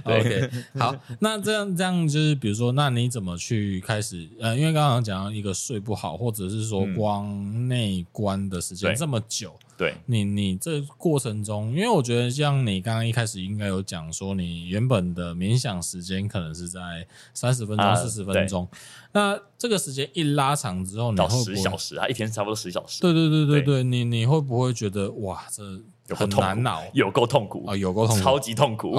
？OK，好，那这样这样就是，比如说，那你怎么去开始？呃，因为刚刚讲到一个睡不好，或者是说光内观的时间这么久。对。你，你这过程中，因为我觉得像你刚刚一开始应该有讲说，你原本的冥想时间可能是在三十分钟、四十分钟，那这个时间一拉长之后，你十小时啊，一天差不多十小时。对对对对。对，你你会不会觉得哇，这很难熬，有够痛苦啊，有够痛苦，超级痛苦。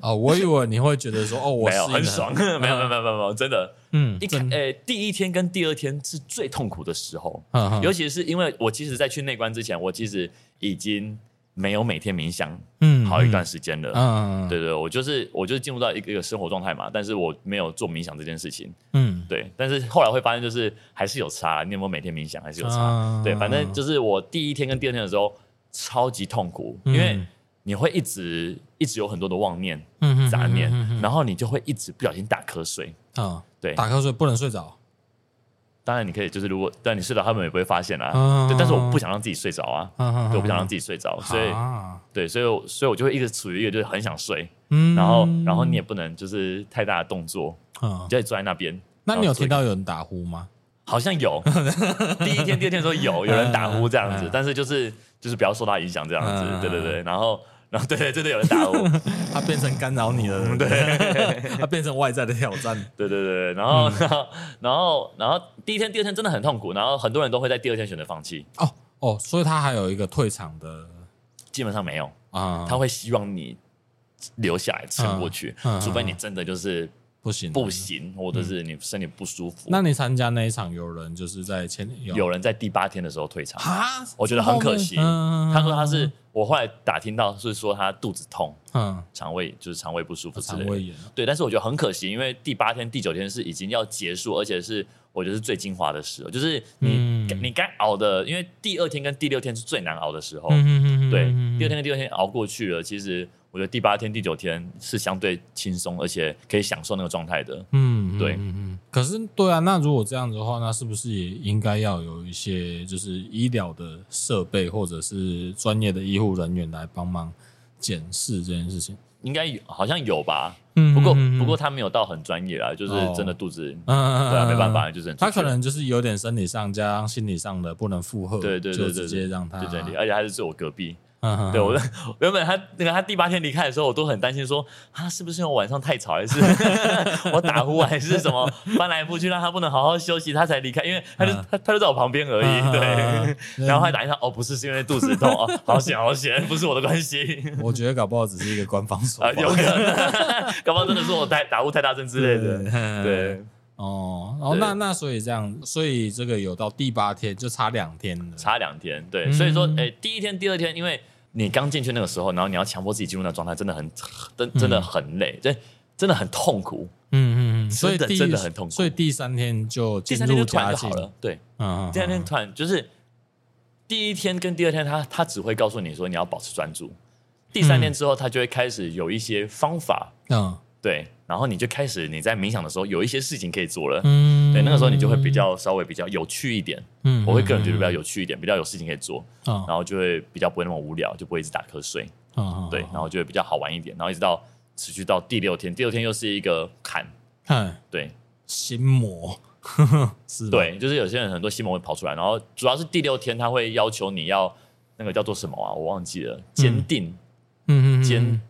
啊！我以为你会觉得说，哦，我没有很爽，没有没有没有没有，真的，嗯，一开诶，第一天跟第二天是最痛苦的时候，尤其是因为我其实，在去内观之前，我其实已经没有每天冥想，嗯，好一段时间了，嗯，对对，我就是我就是进入到一个一个生活状态嘛，但是我没有做冥想这件事情，嗯，对，但是后来会发现，就是还是有差，你有没有每天冥想，还是有差，对，反正就是我第一天跟第二天的时候。超级痛苦，因为你会一直一直有很多的妄念、杂念，然后你就会一直不小心打瞌睡。啊，对，打瞌睡不能睡着。当然你可以，就是如果但你睡着，他们也不会发现啊。对，但是我不想让自己睡着啊，对，我不想让自己睡着，所以对，所以所以我就会一直处于一个就是很想睡，然后然后你也不能就是太大的动作，你就坐在那边。那你有听到有人打呼吗？好像有，*laughs* 第一天、第二天的时候有有人打呼这样子，但是就是。就是不要受他影响这样子，对对对，然后然后对对，真的有人打我，*laughs* 他变成干扰你了，对，*laughs* 他变成外在的挑战，*laughs* 对对对，然后然后然后然后第一天、第二天真的很痛苦，然后很多人都会在第二天选择放弃。哦哦，所以他还有一个退场的，基本上没有啊，他会希望你留下来撑过去，除非你真的就是。不行，不行，或者是你身体不舒服。那你参加那一场，有人就是在前有有人在第八天的时候退场啊，我觉得很可惜。他说他是我后来打听到是说他肚子痛，嗯，肠胃就是肠胃不舒服之类的，肠胃炎。对，但是我觉得很可惜，因为第八天、第九天是已经要结束，而且是我觉得是最精华的时候，就是你你该熬的，因为第二天跟第六天是最难熬的时候。对，第二天跟第二天熬过去了，其实。我觉得第八天、第九天是相对轻松，而且可以享受那个状态的。嗯，对。嗯嗯。可是，对啊，那如果这样子的话，那是不是也应该要有一些就是医疗的设备，或者是专业的医护人员来帮忙检视这件事情？应该有，好像有吧。嗯。不过，不过他没有到很专业啊，就是真的肚子，嗯，对啊，没办法，就是他可能就是有点生理上加上心理上的不能负荷，对对对，就直接让他，对对，而且还是住我隔壁。对，我原本他那个他第八天离开的时候，我都很担心说，他是不是因为我晚上太吵，还是 *laughs* 我打呼，还是什么翻来覆去让他不能好好休息，他才离开。因为他就他他就在我旁边而已，对。*laughs* 然后还打一下，哦，不是，是因为肚子痛哦，好险好险，不是我的关系。*laughs* 我觉得搞不好只是一个官方说法，有可能，搞不好真的是我太打呼太大声之类的。对，哦，然后那那所以这样，所以这个有到第八天就差两天了，差两天。对，所以说，哎，第一天、第二天，因为。你刚进去那个时候，然后你要强迫自己进入那个状态，真的很，真真的很累，真真的很痛苦。嗯嗯嗯，所以真的很痛苦。所以第三天就第三天就突然就好了。对，嗯嗯，第三天突然就是第一天跟第二天，他他只会告诉你说你要保持专注。第三天之后，他就会开始有一些方法。嗯。对，然后你就开始你在冥想的时候有一些事情可以做了，嗯，对，那个时候你就会比较稍微比较有趣一点，嗯，我会个人觉得比较有趣一点，比较有事情可以做，然后就会比较不会那么无聊，就不会一直打瞌睡，对，然后就会比较好玩一点，然后一直到持续到第六天，第六天又是一个坎，嗯，对，心魔，*laughs* 是，对，就是有些人很多心魔会跑出来，然后主要是第六天他会要求你要那个叫做什么啊，我忘记了，坚定，嗯嗯，坚。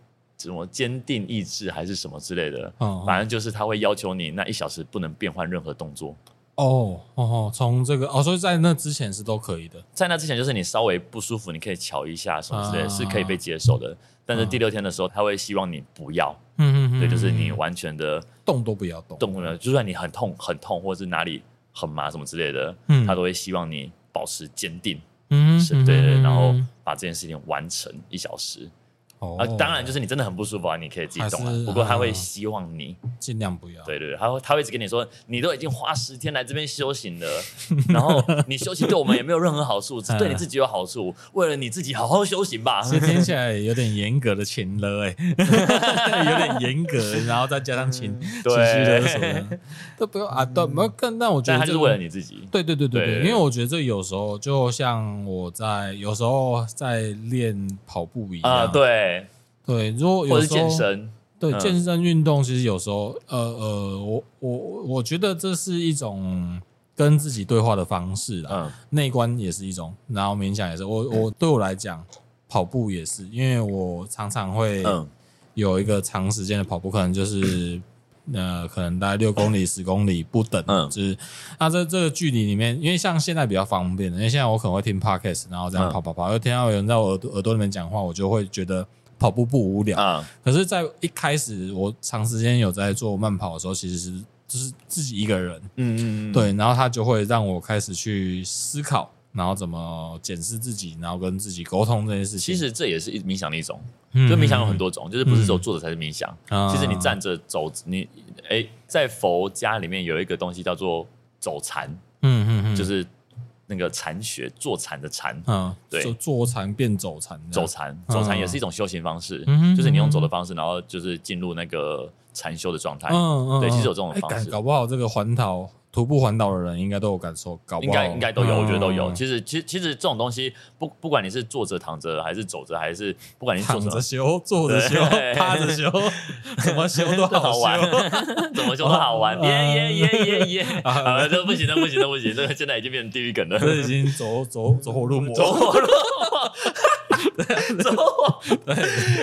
什么坚定意志还是什么之类的，反正就是他会要求你那一小时不能变换任何动作。哦哦，从这个哦，所以在那之前是都可以的。在那之前，就是你稍微不舒服，你可以瞧一下什么之类的，是可以被接受的。但是第六天的时候，他会希望你不要，嗯嗯，对，就是你完全的动都不要动，动了，就算你很痛很痛，或者是哪里很麻什么之类的，嗯他都会希望你保持坚定，嗯，是对对，然后把这件事情完成一小时。啊，当然就是你真的很不舒服啊，你可以自己动啊。不过他会希望你尽量不要。对对对，他会他会一直跟你说，你都已经花十天来这边修行了，*laughs* 然后你修行对我们也没有任何好处，只 *laughs* 对你自己有好处。为了你自己好好修行吧。听起来有点严格的情勒哎，*laughs* 有点严格，然后再加上情情绪勒索，都不用啊，都没有更。但我觉得他就是为了你自己。对对对对对，因为我觉得这有时候就像我在有时候在练跑步一样啊，对。对，如果有时候健身，对健身运动，其实有时候，呃呃，我我我觉得这是一种跟自己对话的方式啊，内观也是一种，然后冥想也是。我我对我来讲，跑步也是，因为我常常会有一个长时间的跑步，可能就是呃，可能大概六公里、十公里不等，就是那这这个距离里面，因为像现在比较方便的，因为现在我可能会听 podcast，然后这样跑跑跑，又听到有人在我耳朵耳朵里面讲话，我就会觉得跑步不无聊。可是，在一开始我长时间有在做慢跑的时候，其实是。就是自己一个人，嗯嗯嗯，对，然后他就会让我开始去思考，然后怎么检视自己，然后跟自己沟通这件事情。其实这也是一冥想的一种，就冥想有很多种，就是不是说坐着才是冥想。其实你站着走，你哎，在佛家里面有一个东西叫做走禅，嗯嗯嗯，就是那个禅学坐禅的禅，嗯，对，坐禅变走禅，走禅走禅也是一种修行方式，就是你用走的方式，然后就是进入那个。禅修的状态，嗯嗯，对，其实有这种方式，搞不好这个环岛徒步环岛的人应该都有感受，搞不好应该应该都有，我觉得都有。其实，其实，其实这种东西，不不管你是坐着、躺着，还是走着，还是不管你躺着修、*laughs* 坐着修、趴着修，*laughs* *laughs* 怎么修都好玩，怎么修都好玩，耶耶耶耶耶！啊，这不行，这不行，这不行，这个现在已经变成地狱梗了，这已经走走走火入魔，走火入魔。*laughs* 走火，对，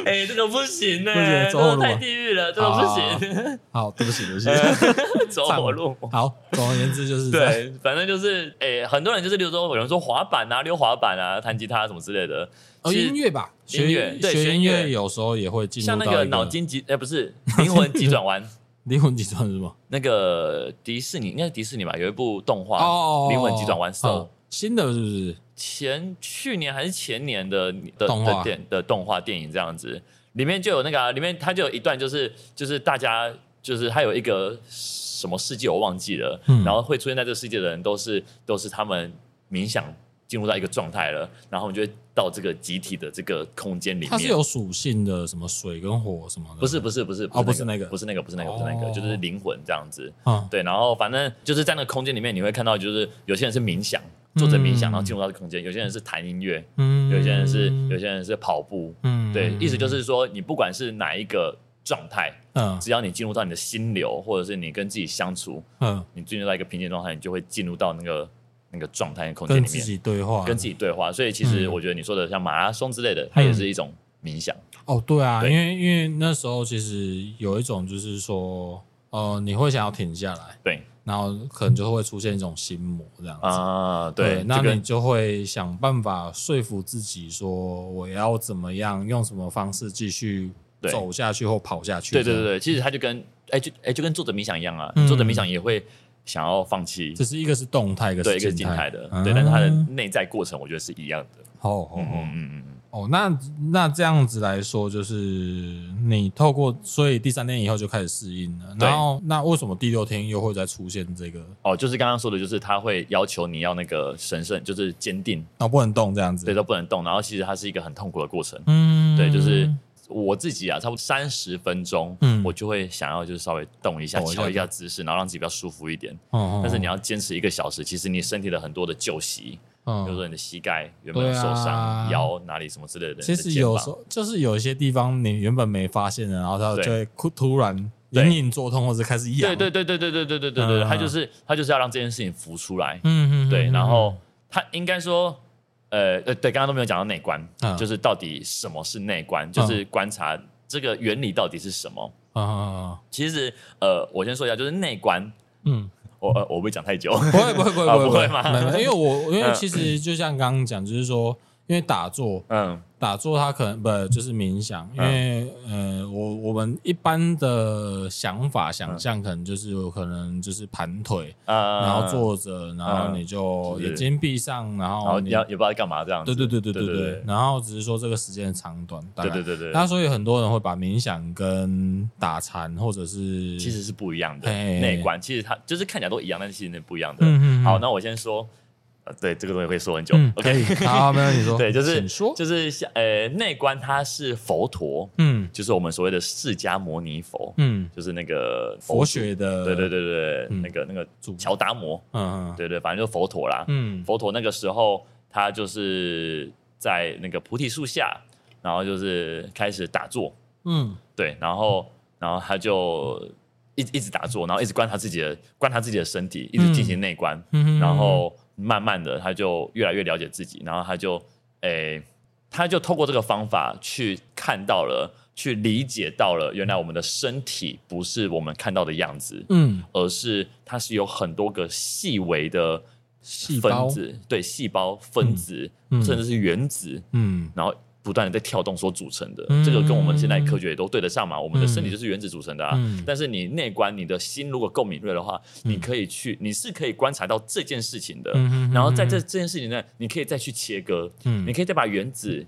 哎，这个不行呢，走火太地狱了，这个不行。好，对不起，对不起，*laughs* 走火入魔。好，总而言之就是，对，反正就是，哎，很多人就是，比如说有人说滑板啊，溜滑板啊，弹吉他什么之类的。哦，音乐吧，音乐，对，学音乐有时候也会进入像那个脑筋急，哎，不是，灵魂急转弯，*laughs* 灵魂急转弯是什么？那个迪士尼，应该是迪士尼吧？有一部动画《灵魂急转弯》，So 新的是不是？前去年还是前年的的动画电的动画电影这样子，里面就有那个、啊，里面它就有一段，就是就是大家就是还有一个什么世界我忘记了，嗯、然后会出现在这个世界的人都是都是他们冥想进入到一个状态了，然后我们就会到这个集体的这个空间里面。它是有属性的，什么水跟火什么的？不是不是不是哦，不是那个不是那个不是那个不是那个，就是灵魂这样子。嗯，对，然后反正就是在那个空间里面，你会看到就是有些人是冥想。坐着冥想，然后进入到这个空间。有些人是弹音乐，嗯，有些人是有些人是跑步，嗯，对，意思就是说，你不管是哪一个状态，嗯，只要你进入到你的心流，或者是你跟自己相处，嗯，你进入到一个平静状态，你就会进入到那个那个状态的空间里面，跟自己对话，跟自己对话。所以其实我觉得你说的像马拉松之类的，它也是一种冥想。哦，对啊，因为因为那时候其实有一种就是说，呃，你会想要停下来，对。然后可能就会出现一种心魔这样子。啊，对，对，那你就会想办法说服自己说，我要怎么样，用什么方式继续走下去或跑下去。对对对对，其实他就跟哎就哎就跟作者冥想一样啊，作者冥想也会想要放弃，只是一个是动态，一个是静态。的，对，但是它的内在过程我觉得是一样的。好，嗯嗯嗯。哦，那那这样子来说，就是你透过，所以第三天以后就开始适应了。然后，那为什么第六天又会再出现这个？哦，就是刚刚说的，就是他会要求你要那个神圣，就是坚定，然后不能动这样子，对，都不能动。然后其实它是一个很痛苦的过程。嗯，对，就是我自己啊，差不多三十分钟，嗯，我就会想要就是稍微动一下，调一下姿势，然后让自己比较舒服一点。哦，但是你要坚持一个小时，其实你身体的很多的旧习。比如说你的膝盖原本受伤，腰哪里什么之类的。其实有时候就是有一些地方你原本没发现的，然后它就会突然隐隐作痛，或者开始痒。对对对对对对对对对对，它就是它就是要让这件事情浮出来。嗯嗯。对，然后它应该说，呃呃，对，刚刚都没有讲到内观，就是到底什么是内观，就是观察这个原理到底是什么。啊，其实呃，我先说一下，就是内观，嗯。我我不会讲太久，不会不会不会 *laughs* 不会嘛？因为我因为其实就像刚刚讲，就是说，因为打坐，嗯。打坐，它可能不就是冥想，因为呃，我我们一般的想法想象，可能就是有可能就是盘腿，然后坐着，然后你就眼睛闭上，然后你要也不知道在干嘛这样。对对对对对对。然后只是说这个时间的长短。对对对对。那所以很多人会把冥想跟打禅或者是其实是不一样的内观，其实它就是看起来都一样，但是其实那不一样的。嗯嗯好，那我先说。对，这个东西会说很久。OK，好，没问题说。*laughs* 对，就是就是像呃，内观它是佛陀，嗯，就是我们所谓的释迦牟尼佛，嗯，就是那个佛学的，对对对对，那个那个乔达摩，嗯嗯，对对，反正就佛陀啦，嗯，佛陀那个时候他就是在那个菩提树下，然后就是开始打坐，嗯，对，然后然后他就。一一直打坐，然后一直观察自己的观察自己的身体，一直进行内观，嗯、然后慢慢的他就越来越了解自己，然后他就诶、欸，他就透过这个方法去看到了，去理解到了，原来我们的身体不是我们看到的样子，嗯，而是它是有很多个细微的分子，对，细胞分子，嗯、甚至是原子，嗯，然后。不断的在跳动所组成的，嗯、这个跟我们现在科学也都对得上嘛。嗯、我们的身体就是原子组成的啊。嗯、但是你内观，你的心如果够敏锐的话，嗯、你可以去，你是可以观察到这件事情的。嗯、然后在这这件事情呢，你可以再去切割，嗯、你可以再把原子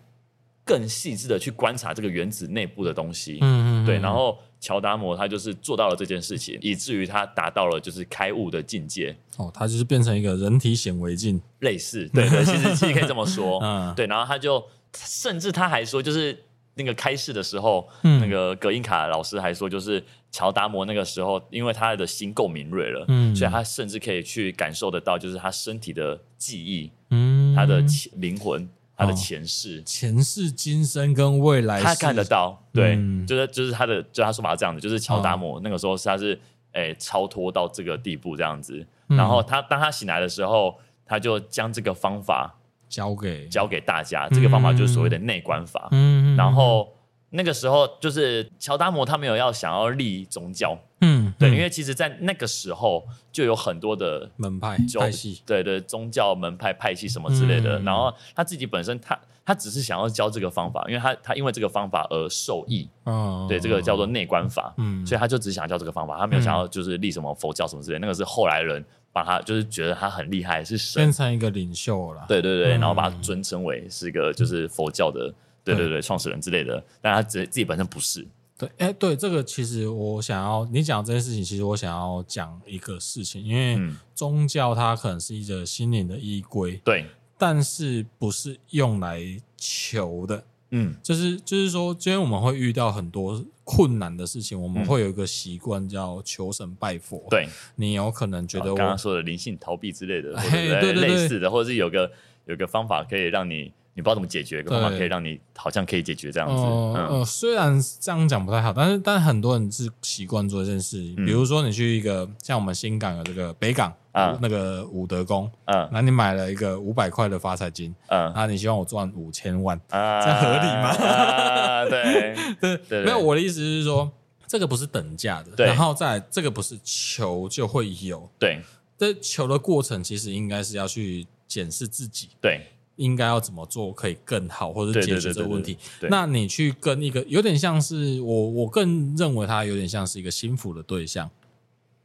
更细致的去观察这个原子内部的东西。嗯嗯、对，然后乔达摩他就是做到了这件事情，以至于他达到了就是开悟的境界。哦，他就是变成一个人体显微镜，类似，对对，其实其实可以这么说。*laughs* 嗯，对，然后他就。甚至他还说，就是那个开示的时候，嗯、那个葛印卡老师还说，就是乔达摩那个时候，因为他的心够敏锐了，嗯、所以他甚至可以去感受得到，就是他身体的记忆，嗯、他的灵魂，他的前世、哦、前世今生跟未来，他看得到，对，嗯、就是就是他的，就他说法是这样子，就是乔达摩那个时候是他是诶、欸、超脱到这个地步这样子，嗯、然后他当他醒来的时候，他就将这个方法。交给交给大家，这个方法就是所谓的内观法。嗯，然后那个时候就是乔达摩他没有要想要立宗教，嗯，对，因为其实，在那个时候就有很多的门派派系，对对，宗教门派派系什么之类的。然后他自己本身，他他只是想要教这个方法，因为他他因为这个方法而受益。哦，对，这个叫做内观法。嗯，所以他就只想教这个方法，他没有想要就是立什么佛教什么之类的。那个是后来人。把他就是觉得他很厉害，是神，变成一个领袖了。对对对，嗯、然后把他尊称为是一个就是佛教的，嗯、对对对，创始人之类的。但他自自己本身不是。对，哎、欸，对这个其实我想要你讲这件事情，其实我想要讲一个事情，因为宗教它可能是一个心灵的依归，对，但是不是用来求的。嗯，就是就是说，今天我们会遇到很多困难的事情，我们会有一个习惯叫求神拜佛。对，你有可能觉得我刚刚说的灵性逃避之类的，对对对，类似的，或者是有个有个方法可以让你。你不知道怎么解决，一个方法可以让你好像可以解决这样子。呃，虽然这样讲不太好，但是但很多人是习惯做这件事。比如说，你去一个像我们新港的这个北港啊，那个武德宫，嗯，那你买了一个五百块的发财金，嗯，那你希望我赚五千万，这合理吗？对 *laughs* 对对，没有，我的意思是说，这个不是等价的，然后再来这个不是求就会有，对，这求的过程其实应该是要去检视自己，对。应该要怎么做可以更好，或者解决这个问题？那你去跟一个有点像是我，我更认为他有点像是一个心辅的对象，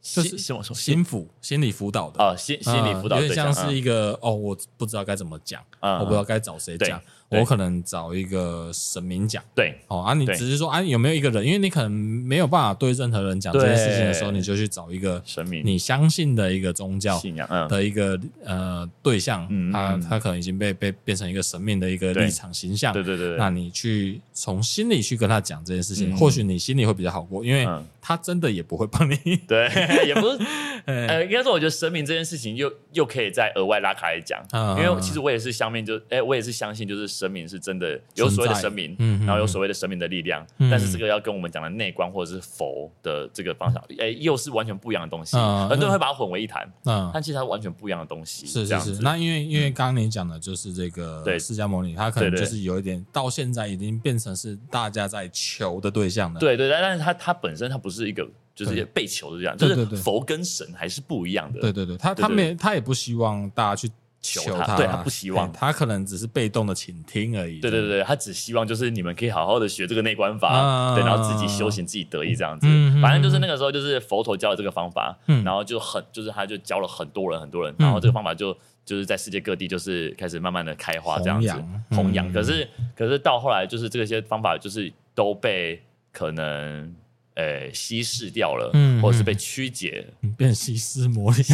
就是心心辅心理辅导的。啊，心心理辅导有点像是一个哦，我不知道该怎么讲，我不知道该找谁讲。我可能找一个神明讲，对，哦啊，你只是说啊，有没有一个人？因为你可能没有办法对任何人讲这件事情的时候，你就去找一个神明，你相信的一个宗教信仰的一个呃对象，他他可能已经被被变成一个神明的一个立场形象，对对对。那你去从心里去跟他讲这件事情，或许你心里会比较好过，因为他真的也不会帮你，*laughs* 对，也不是，*laughs* 呃，应该说，我觉得神明这件事情又又可以再额外拉开来讲，因为其实我也是相面，就哎，我也是相信就是。神明是真的有所谓的神明，嗯、然后有所谓的神明的力量，嗯、但是这个要跟我们讲的内观或者是佛的这个方向，哎、嗯，又是完全不一样的东西。嗯、很多人会把它混为一谈，嗯，但其实它完全不一样的东西。是是是。那因为因为刚刚你讲的就是这个对释迦牟尼，他可能就是有一点到现在已经变成是大家在求的对象了。对对但，但是他他本身他不是一个就是被求的这样，就是佛跟神还是不一样的。对对对，他他没他也不希望大家去。求他，对他不希望，他可能只是被动的倾听而已。对对对，他只希望就是你们可以好好的学这个内观法，对，然后自己修行，自己得意这样子。反正就是那个时候，就是佛陀教的这个方法，然后就很，就是他就教了很多人，很多人，然后这个方法就就是在世界各地就是开始慢慢的开花这样子，弘扬。可是可是到后来，就是这些方法就是都被可能。呃，稀释掉了，嗯或者是被曲解，变西施魔力，*laughs*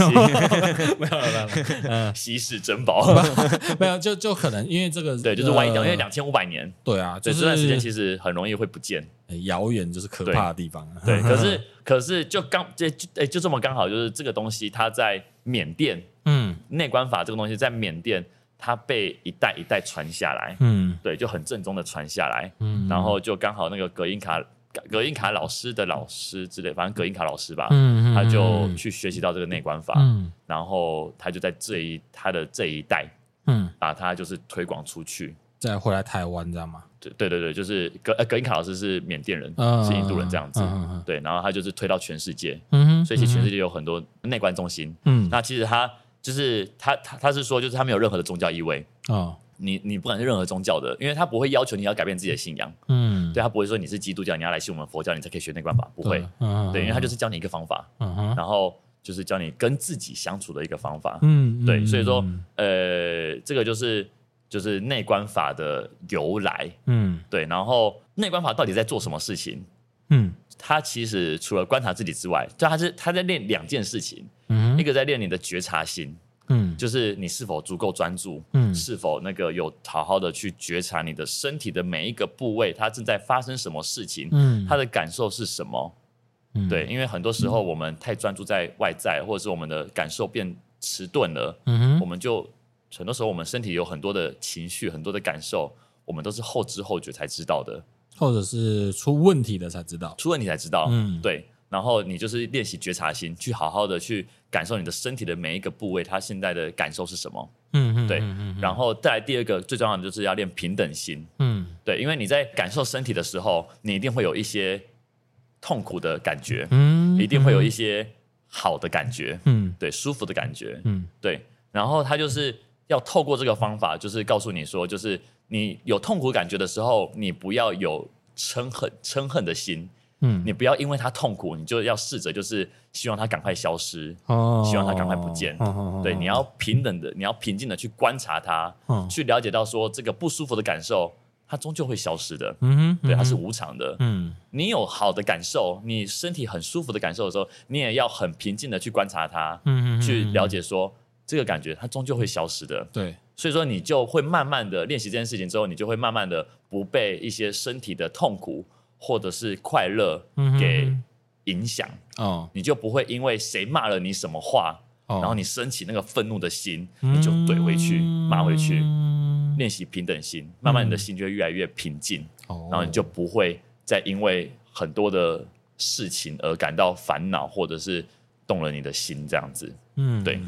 没有没有，嗯，稀世珍宝，*laughs* 没有，就就可能因为这个，*laughs* 对，就是万一掉，因为两千五百年，对啊，这段时间其实很容易会不见，遥远就是可怕的地方，对，可是可是就刚就哎就这么刚好，就是这个东西它在缅甸，嗯，内观法这个东西在缅甸，它被一代一代传下来，嗯，对，就很正宗的传下来，嗯，然后就刚好那个隔音卡。葛印卡老师的老师之类，反正葛印卡老师吧，嗯，他就去学习到这个内观法，嗯，然后他就在这一他的这一代，嗯，把他就是推广出去，再回来台湾，知道吗？对对对对，就是葛葛印卡老师是缅甸人，是印度人这样子，对，然后他就是推到全世界，嗯，所以其实全世界有很多内观中心，嗯，那其实他就是他他他是说，就是他没有任何的宗教意味，哦。你你不管是任何宗教的，因为他不会要求你要改变自己的信仰，嗯，对，他不会说你是基督教，你要来信我们佛教，你才可以学内观法，不会，对，嗯、对，因为他就是教你一个方法，嗯哼，然后就是教你跟自己相处的一个方法，嗯，对，所以说，呃，这个就是就是内观法的由来，嗯，对，然后内观法到底在做什么事情？嗯，他其实除了观察自己之外，就他是他在练两件事情，嗯，一个在练你的觉察心。嗯，就是你是否足够专注，嗯，是否那个有好好的去觉察你的身体的每一个部位，它正在发生什么事情，嗯，它的感受是什么，嗯，对，因为很多时候我们太专注在外在，或者是我们的感受变迟钝了，嗯哼，我们就很多时候我们身体有很多的情绪，很多的感受，我们都是后知后觉才知道的，或者是出问题的才知道，出问题才知道，嗯，对。然后你就是练习觉察心，去好好的去感受你的身体的每一个部位，它现在的感受是什么？嗯嗯，对。然后再来第二个最重要的就是要练平等心。嗯，对，因为你在感受身体的时候，你一定会有一些痛苦的感觉，嗯，一定会有一些好的感觉，嗯，对，舒服的感觉，嗯，对。然后他就是要透过这个方法，就是告诉你说，就是你有痛苦感觉的时候，你不要有嗔恨嗔恨的心。嗯，你不要因为他痛苦，你就要试着就是希望他赶快消失，哦、希望他赶快不见。哦、对，你要平等的，你要平静的去观察他，哦、去了解到说这个不舒服的感受，它终究会消失的。嗯哼，对，它是无常的。嗯，你有好的感受，你身体很舒服的感受的时候，你也要很平静的去观察它，嗯哼，去了解说这个感觉它终究会消失的。对，所以说你就会慢慢的练习这件事情之后，你就会慢慢的不被一些身体的痛苦。或者是快乐给影响。哦，你就不会因为谁骂了你什么话，然后你升起那个愤怒的心，你就怼回去骂回去。练习平等心，慢慢你的心就会越来越平静，然后你就不会再因为很多的事情而感到烦恼，或者是动了你的心这样子。嗯，对，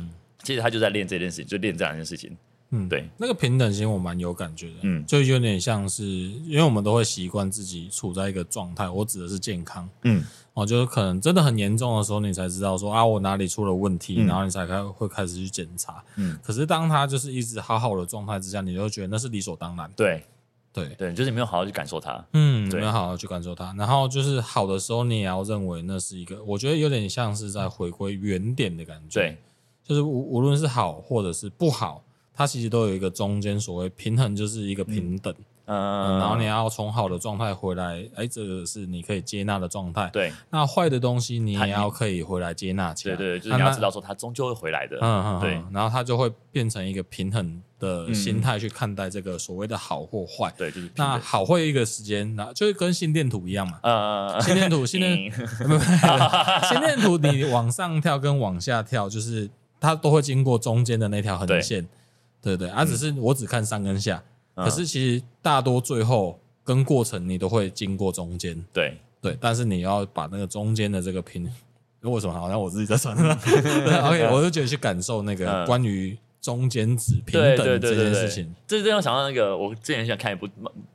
其实他就在练这件事情，就练这两件事情。嗯，对，那个平等心我蛮有感觉的，嗯，就有点像是，因为我们都会习惯自己处在一个状态，我指的是健康，嗯，哦，就是可能真的很严重的时候，你才知道说啊，我哪里出了问题，嗯、然后你才开会开始去检查，嗯，可是当他就是一直好好的状态之下，你就觉得那是理所当然，对，对，对，就是你没有好好去感受它，嗯，没有好好去感受它，然后就是好的时候，你也要认为那是一个，我觉得有点像是在回归原点的感觉，对，就是无无论是好或者是不好。它其实都有一个中间所谓平衡，就是一个平等，嗯，嗯，然后你要从好的状态回来，哎，这个是你可以接纳的状态，对。那坏的东西你也要可以回来接纳起来，对对，就是你要知道说它终究会回来的，嗯嗯，对。然后它就会变成一个平衡的心态去看待这个所谓的好或坏，对，就是那好会一个时间，那就是跟心电图一样嘛，嗯，心电图，心电，*laughs* *laughs* 心电图，你往上跳跟往下跳，就是它都会经过中间的那条横线。对对，啊，只是我只看上跟下，嗯、可是其实大多最后跟过程你都会经过中间，对。对，但是你要把那个中间的这个平，为什么好像我自己在算，OK，*laughs* *laughs* 我就觉得去感受那个关于中间值平等这件事情，这是让我想到那个我之前想看一部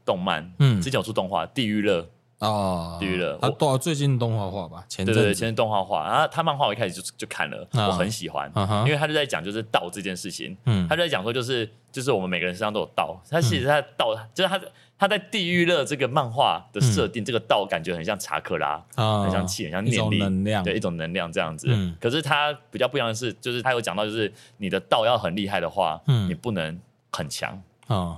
动漫，嗯，之前有出动画《地狱乐》。哦，地狱乐，他多少最近动画化吧？前对对，前动画化，然后他漫画我一开始就就看了，我很喜欢，因为他就在讲就是道这件事情，嗯，他就在讲说就是就是我们每个人身上都有道，他其实他道就是他他在地狱乐这个漫画的设定，这个道感觉很像查克拉，很像气，很像念力，能量，对，一种能量这样子。可是他比较不一样的是，就是他有讲到就是你的道要很厉害的话，嗯，你不能很强，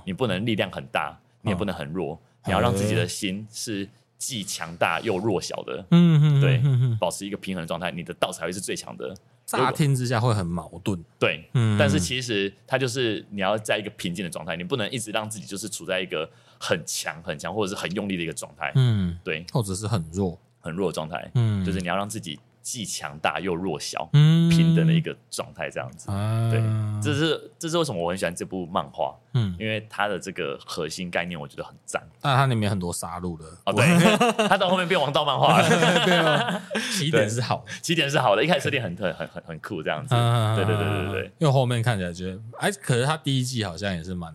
你不能力量很大，你也不能很弱，你要让自己的心是。既强大又弱小的，嗯嗯，对，保持一个平衡的状态，你的道才会是最强的。乍听之下会很矛盾，对，嗯，但是其实它就是你要在一个平静的状态，你不能一直让自己就是处在一个很强很强或者是很用力的一个状态，嗯，对，或者是很弱。很弱的状态，嗯，就是你要让自己既强大又弱小，嗯，平等的一个状态，这样子。啊、对，这是这是为什么我很喜欢这部漫画，嗯，因为它的这个核心概念我觉得很赞。但它里面很多杀戮的哦，对，它到后面变王道漫画了。*laughs* 对啊，起点是好，起点是好的，一开始设定很特很很很酷这样子。啊、对对对对对，因为后面看起来觉得，哎，可是它第一季好像也是蛮。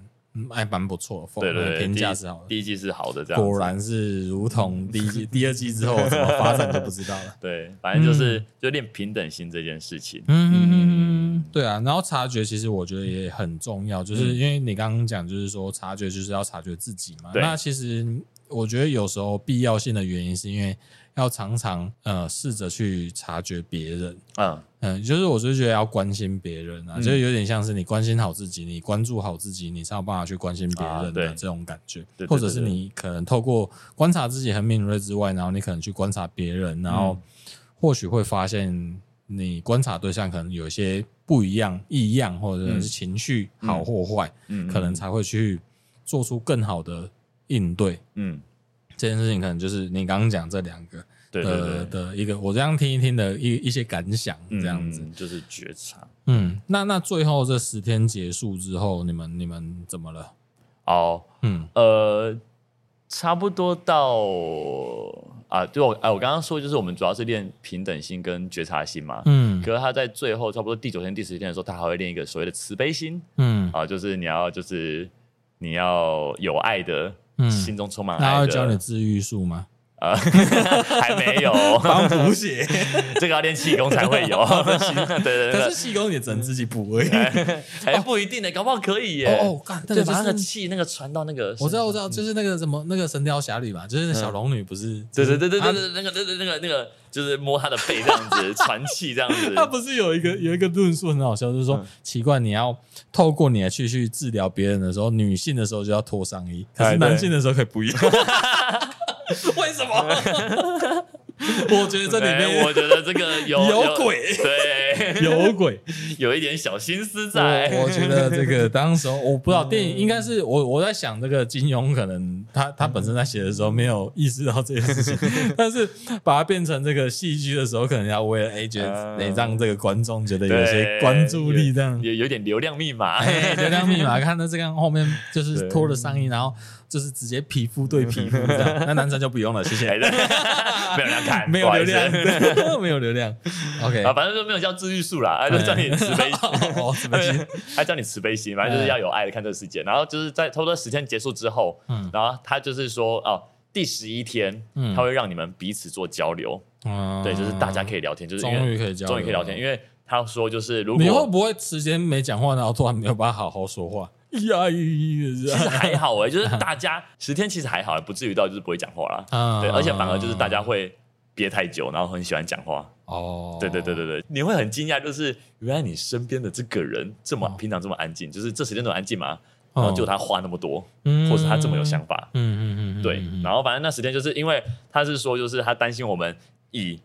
还蛮不错，对对对，评价是好的。第一季是好的，这样果然是如同第一季、第二季之后怎么发展就不知道了。*laughs* 对，反正就是就练平等心这件事情。嗯嗯嗯，对啊。然后察觉其实我觉得也很重要，就是因为你刚刚讲，就是说察觉就是要察觉自己嘛。那其实我觉得有时候必要性的原因是因为。要常常呃试着去察觉别人，嗯。嗯，就是我就觉得要关心别人啊，嗯、就是有点像是你关心好自己，你关注好自己，你才有办法去关心别人的这种感觉，啊、或者是你可能透过观察自己很敏锐之外，然后你可能去观察别人，然后或许会发现你观察对象可能有一些不一样、异样，或者是情绪好或坏，嗯，可能才会去做出更好的应对，嗯。这件事情可能就是你刚刚讲这两个对对对的一个，我这样听一听的一一些感想，这样子、嗯、就是觉察。嗯，那那最后这十天结束之后，你们你们怎么了？哦，嗯，呃，差不多到啊，对我哎，我刚刚说就是我们主要是练平等心跟觉察心嘛，嗯，可是他在最后差不多第九天第十天的时候，他还会练一个所谓的慈悲心，嗯，啊，就是你要就是你要有爱的。嗯，心中充满爱。他要教你治愈术吗？呃，还没有，*laughs* 帮补血，这个要练气功才会有。*laughs* *laughs* 对对对，可是气功也只能自己补而已，哎，不一定呢，搞不好可以耶。哦哦，对，把那个气那个传到那个，我知道我知道，就是那个什么那个《神雕侠侣》嘛，就是小龙女不是？对对对对对对，那个那个那个那个，就是摸她的背这样子传气这样子。他不是有一个有一个论述很好笑，就是说奇怪，你要透过你的去去治疗别人的时候，女性的时候就要脱上衣，可是男性的时候可以不用。*laughs* 为什么？*laughs* 我觉得这里面，我觉得这个有 *laughs* 有鬼，对，*laughs* 有鬼，有一点小心思在。我觉得这个当时候我不知道电影应该是我我在想，这个金庸可能他他本身在写的时候没有意识到这件事情，但是把它变成这个戏剧的时候，可能要为了哎觉得得让这个观众觉得有些关注力，这样。有有点流量密码，流量密码，看到这个后面就是脱了上衣，然后。就是直接皮肤对皮肤那男生就不用了，谢谢。没有人看，*laughs* *laughs* 没有流量，没有流量。OK，啊，反正就没有叫治愈术啦，就叫你慈悲 *laughs* 心，他叫你慈悲心，反正就是要有爱的看这个世界。然后就是在差不多十天结束之后，嗯，然后他就是说，哦，第十一天，嗯，他会让你们彼此做交流，嗯，对，就是大家可以聊天，就是终于可以交流，终于可以聊天，因为他说就是如果你会不会时间没讲话，然后突然没有办法好好说话？呀，其实还好哎，就是大家十天其实还好，不至于到就是不会讲话啦。对，而且反而就是大家会憋太久，然后很喜欢讲话。哦，对对对对对，你会很惊讶，就是原来你身边的这个人这么平常这么安静，就是这时间这么安静嘛，然后就他话那么多，或是他这么有想法。嗯嗯嗯，对。然后反正那十天就是因为他是说，就是他担心我们以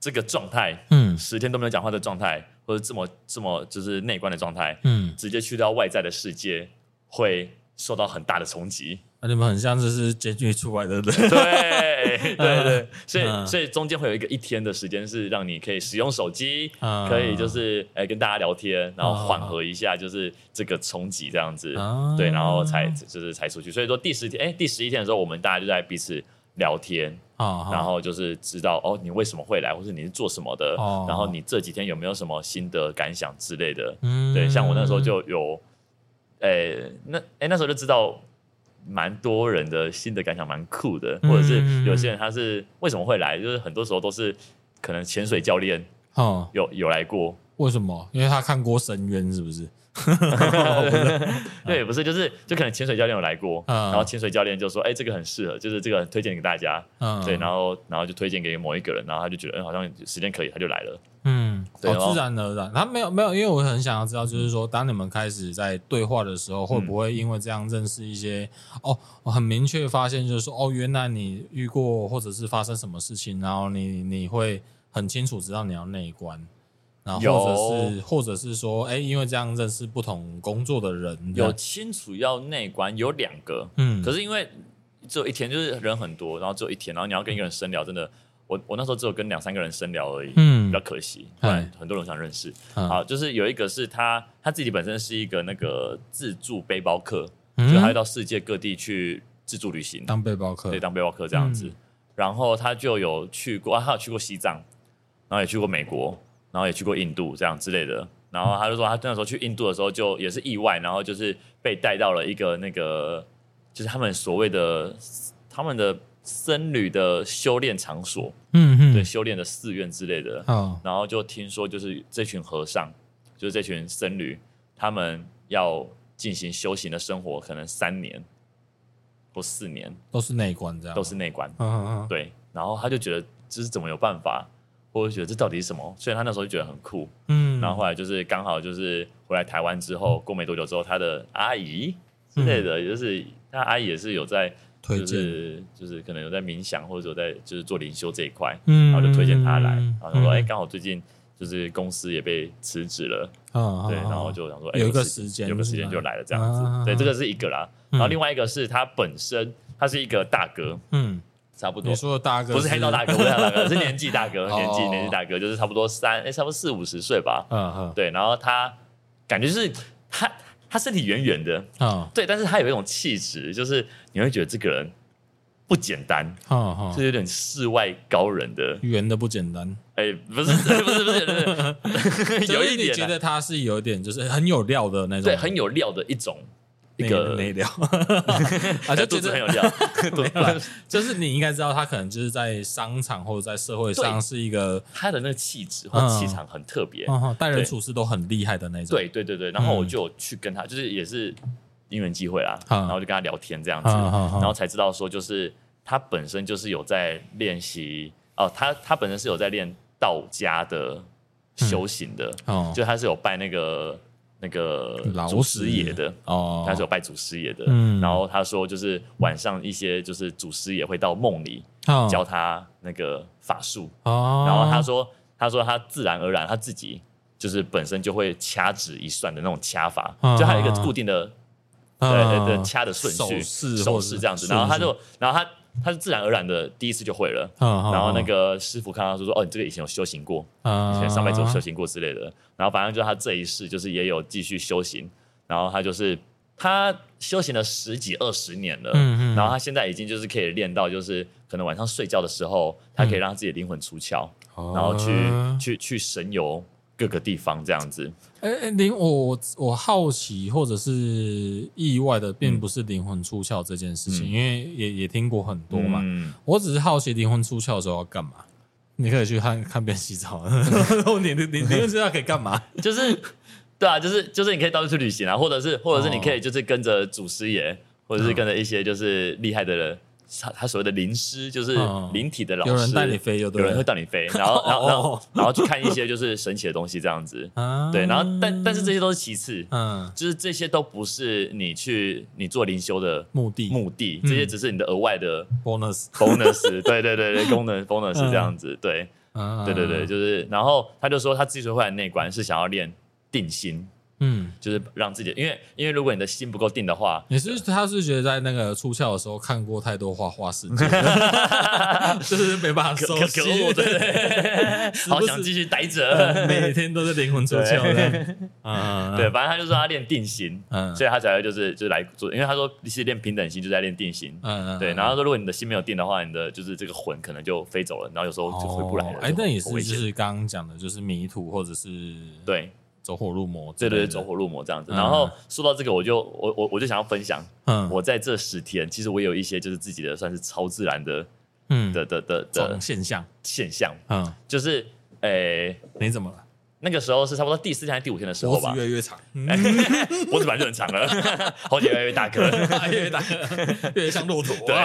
这个状态，嗯，十天都没有讲话的状态。或者这么这么就是内观的状态，嗯，直接去到外在的世界，会受到很大的冲击。那、啊、你们很像这是监狱出来的人，*laughs* 对对对对，所以、嗯、所以中间会有一个一天的时间是让你可以使用手机，嗯、可以就是哎跟大家聊天，然后缓和一下就是这个冲击这样子，嗯、对，然后才就是才出去。所以说第十天哎第十一天的时候，我们大家就在彼此聊天。然后就是知道哦，你为什么会来，或者你是做什么的，哦、然后你这几天有没有什么心得感想之类的？嗯，对，像我那时候就有，诶，那诶那时候就知道，蛮多人的心的感想蛮酷的，或者是有些人他是为什么会来，就是很多时候都是可能潜水教练哦有有来过，为什么？因为他看过深渊，是不是？*laughs* 对，*laughs* 不是，就是就可能潜水教练有来过，然后潜水教练就说：“哎，这个很适合，就是这个推荐给大家。”嗯对，然后然后就推荐给某一个人，然后他就觉得，嗯，好像时间可以，他就来了。嗯，对，自然而然。他没有没有，因为我很想要知道，就是说，当你们开始在对话的时候，会不会因为这样认识一些？哦，我很明确发现，就是说，哦，原来你遇过或者是发生什么事情，然后你你会很清楚知道你要内观。或者是，或者是说，哎、欸，因为这样认识不同工作的人，有清楚要内观有两个，嗯，可是因为只有一天，就是人很多，然后只有一天，然后你要跟一个人深聊，真的我我那时候只有跟两三个人深聊而已，嗯，比较可惜，不然很多人想认识。好，就是有一个是他他自己本身是一个那个自助背包客，就他会到世界各地去自助旅行，当背包客，对，当背包客这样子。然后他就有去过，啊他有去过西藏，然后也去过美国，然后也去过印度这样之类的。然后他就说，他那时候去印度的时候就也是意外，然后就是被带到了一个那个，就是他们所谓的他们的。僧侣的修炼场所，嗯嗯，对，修炼的寺院之类的，哦，然后就听说，就是这群和尚，就是这群僧侣，他们要进行修行的生活，可能三年或四年，都是内观这样，都是内观，嗯嗯，对，然后他就觉得这是怎么有办法，或者觉得这到底是什么？所以他那时候就觉得很酷，嗯，然后后来就是刚好就是回来台湾之后，过没多久之后，他的阿姨之类的，也就是他阿姨也是有在。就是就是可能有在冥想，或者有在就是做灵修这一块，然后就推荐他来，然后说哎，刚好最近就是公司也被辞职了，对，然后就想说哎，有个时间，有个时间就来了这样子，对，这个是一个啦，然后另外一个是他本身他是一个大哥，嗯，差不多，你说的大哥不是黑道大哥，不是黑道大哥，*laughs* 是年纪大哥，年纪年纪大哥，就是差不多三哎，差不多四五十岁吧，嗯嗯，对，然后他感觉是他。身体圆圆的，啊，对，但是他有一种气质，就是你会觉得这个人不简单，啊，是有点世外高人的，圆的不简单，哎，*laughs* 不是，不是，不是，不是，*laughs* 有一点，觉得他是有点，就是很有料的那种，对，很有料的一种。一个没料，*laughs* 啊，就 *laughs* 觉得很有料，*laughs* 就是你应该知道，他可能就是在商场或者在社会上是一个他的那个气质或气场很特别，待人处事都很厉害的那种。对对对对，然后我就去跟他，就是也是因缘机会啦，然后就跟他聊天这样子，然后才知道说，就是他本身就是有在练习哦，他他本身是有在练道家的修行的，就他是有拜那个。那个祖师爷的哦，他是有拜祖师爷的，嗯，然后他说就是晚上一些就是祖师爷会到梦里教他那个法术哦，然后他说他说他自然而然他自己就是本身就会掐指一算的那种掐法，就他有一个固定的对对对掐的顺序手势这样子，然后他就然后他。他是自然而然的第一次就会了，然后那个师傅看到说说哦，你这个以前有修行过，以前上辈子有修行过之类的，然后反正就是他这一世就是也有继续修行，然后他就是他修行了十几二十年了，然后他现在已经就是可以练到就是可能晚上睡觉的时候，他可以让自己的灵魂出窍，然后去去去神游。各个地方这样子，哎哎，灵我我好奇或者是意外的，并不是灵魂出窍这件事情，因为也也听过很多嘛。我只是好奇灵魂出窍的时候要干嘛？你可以去看看别人洗澡。*laughs* 你你你灵魂出窍可以干嘛？*laughs* 就是对啊，就是就是你可以到处去旅行啊，或者是或者是你可以就是跟着祖师爷，或者是跟着一些就是厉害的人。他他所谓的灵师就是灵体的老师，有人带你飞，有人会带你飞，然后然后然后然后去看一些就是神奇的东西这样子，*laughs* 对，然后但但是这些都是其次，嗯，就是这些都不是你去你做灵修的目的目的，这些只是你的额外的 bonus bonus，*laughs* 对对对对，功能 bonus 这样子，对，对对对，就是，然后他就说他自己会来内观是想要练定心。嗯，就是让自己，因为因为如果你的心不够定的话，你是他是觉得在那个出窍的时候看过太多花花世界，*laughs* 就是没办法收心，对，*laughs* 好想继续待着，每天都是灵魂出窍的，啊，对，反正他就说他练定型，嗯，所以他才会就是就是来做，因为他说你是练平等心，就在练定型，嗯嗯，对，然后说如果你的心没有定的话，你的就是这个魂可能就飞走了，然后有时候就回不来了，哎，那也是就是刚刚讲的，就是迷途或者是对。走火入魔，对对对，走火入魔这样子。然后说到这个，我就我我我就想要分享，嗯，我在这十天，其实我有一些就是自己的算是超自然的，嗯。的的的的现象。现象，嗯，就是诶，你怎么了？那个时候是差不多第四天还是第五天的时候吧？脖子越来越长，脖子本来就很长了，*laughs* 喉结越来越大颗，越来越大，越来越像骆驼，对，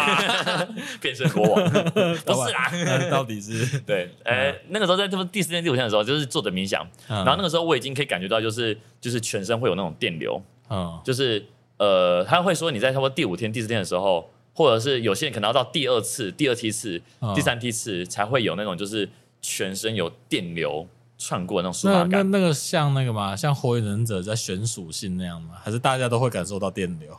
*laughs* 变身国王，*laughs* 不是啦，到底是？对，哎，那个时候在这么第四天第五天的时候，就是坐着冥想，然后那个时候我已经可以感觉到，就是就是全身会有那种电流，嗯，就是呃，他会说你在差不多第五天第四天的时候，或者是有些人可能要到第二次、第二梯次、第三梯次才会有那种就是全身有电流。串过那种舒那那个像那个嘛？像火影忍者在选属性那样吗？还是大家都会感受到电流？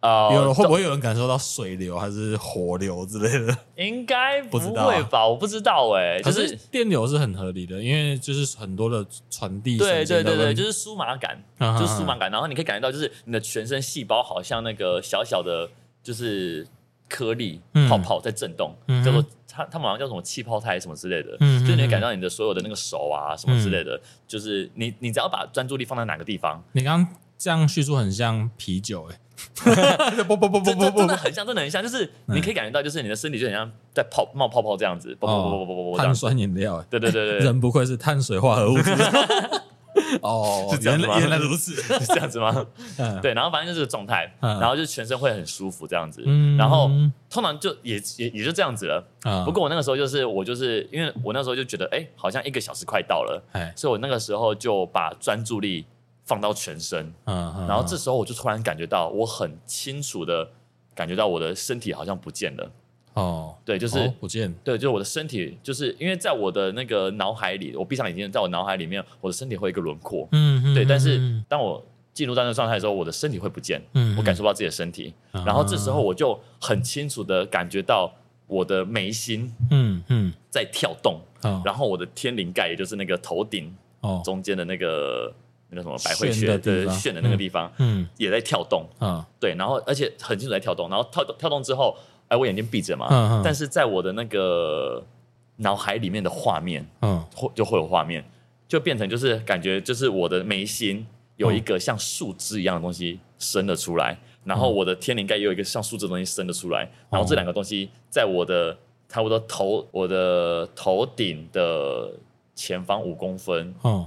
啊，有会不会有人感受到水流还是火流之类的？*laughs* 应该不会吧？我不知道哎，就是电流是很合理的，因为就是很多的传递。对对对对，就是酥麻感，就是酥麻感。然后你可以感觉到，就是你的全身细胞好像那个小小的，就是颗粒泡泡在震动，叫做它它好像叫什么气泡胎什么之类的。嗯，就你会感觉到你的所有的那个手啊什么之类的，就是你你只要把专注力放在哪个地方，你刚刚这样叙述很像啤酒 *laughs* 哎。不不不不不，真的很像，真的很像，就是你可以感觉到，就是你的身体就很像在泡冒泡泡这样子，不不不不不不，碳酸饮料，对对对对，人不愧是碳水化合物。*laughs* *laughs* 哦，是这样子吗？原来如此，*laughs* 是这样子吗？对，然后反正就是这个状态，然后就全身会很舒服这样子，然后通常就也也也就这样子了。不过我那个时候就是我就是因为我那时候就觉得，哎，好像一个小时快到了，所以我那个时候就把专注力。放到全身，嗯，然后这时候我就突然感觉到，我很清楚的感觉到我的身体好像不见了，哦，对，就是不见，对，就是我的身体，就是因为在我的那个脑海里，我闭上眼睛，在我脑海里面，我的身体会有一个轮廓，嗯，对，但是当我进入到那个状态的时候，我的身体会不见，嗯，我感受不到自己的身体，然后这时候我就很清楚的感觉到我的眉心，嗯嗯，在跳动，然后我的天灵盖，也就是那个头顶，哦，中间的那个。那个什么百会穴的穴的那个地方，嗯，也在跳动，嗯，对，然后而且很清楚在跳动，然后跳跳动之后，哎，我眼睛闭着嘛，嗯，但是在我的那个脑海里面的画面，嗯，会就会有画面，就变成就是感觉就是我的眉心有一个像树枝一样的东西伸了出来，然后我的天灵盖也有一个像树枝的东西伸了出来，然后这两个东西在我的差不多头我的头顶的前方五公分，嗯。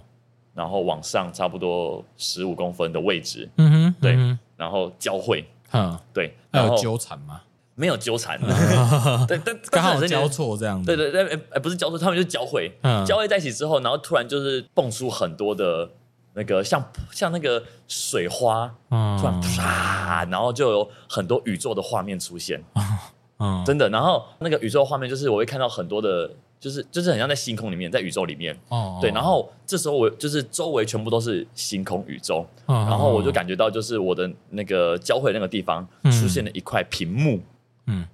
然后往上差不多十五公分的位置，嗯哼，对，然后交汇，嗯，对，还有纠缠吗？没有纠缠，*laughs* 对，但刚好交错这样子，对对对，哎，不是交错，他们就交汇，交汇在一起之后，然后突然就是蹦出很多的那个像像那个水花，突然啪，然后就有很多宇宙的画面出现，*laughs* 嗯，真的，然后那个宇宙画面就是我会看到很多的。就是就是很像在星空里面，在宇宙里面，哦，对，然后这时候我就是周围全部都是星空宇宙，然后我就感觉到就是我的那个交汇那个地方出现了一块屏幕，嗯，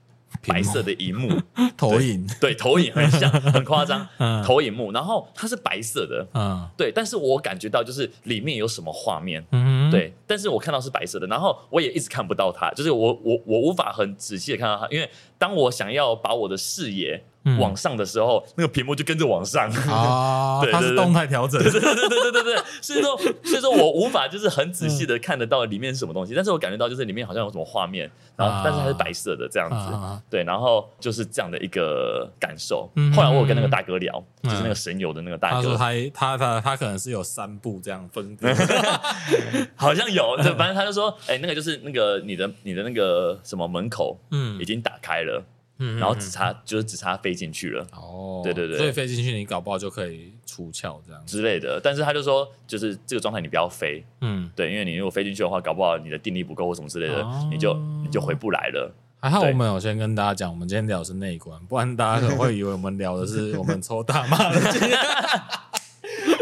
白色的荧幕。投影，对，投影很像，很夸张，*laughs* 投影幕，然后它是白色的，嗯，对，但是我感觉到就是里面有什么画面，嗯，对，但是我看到是白色的，然后我也一直看不到它，就是我我我无法很仔细的看到它，因为当我想要把我的视野。往上的时候，那个屏幕就跟着往上。啊，*laughs* 它是动态调整，对对对对对对对，所以说 *laughs* 所以说我无法就是很仔细的看得到里面是什么东西，但是我感觉到就是里面好像有什么画面，然后但是它是白色的这样子，对，然后就是这样的一个感受。后来我有跟那个大哥聊，就是那个神游的那个大哥，他他他他可能是有三步这样分，*laughs* 好像有，对，反正他就说，哎，那个就是那个你的你的那个什么门口，嗯，已经打开了。嗯，然后只差就是只差飞进去了。哦，对对对，所以飞进去你搞不好就可以出窍这样。之类的。但是他就说，就是这个状态你不要飞，嗯，对，因为你如果飞进去的话，搞不好你的定力不够或什么之类的，你就你就回不来了。还好我们有先跟大家讲，我们今天聊的是内观，不然大家可能会以为我们聊的是我们抽大麻的。*laughs*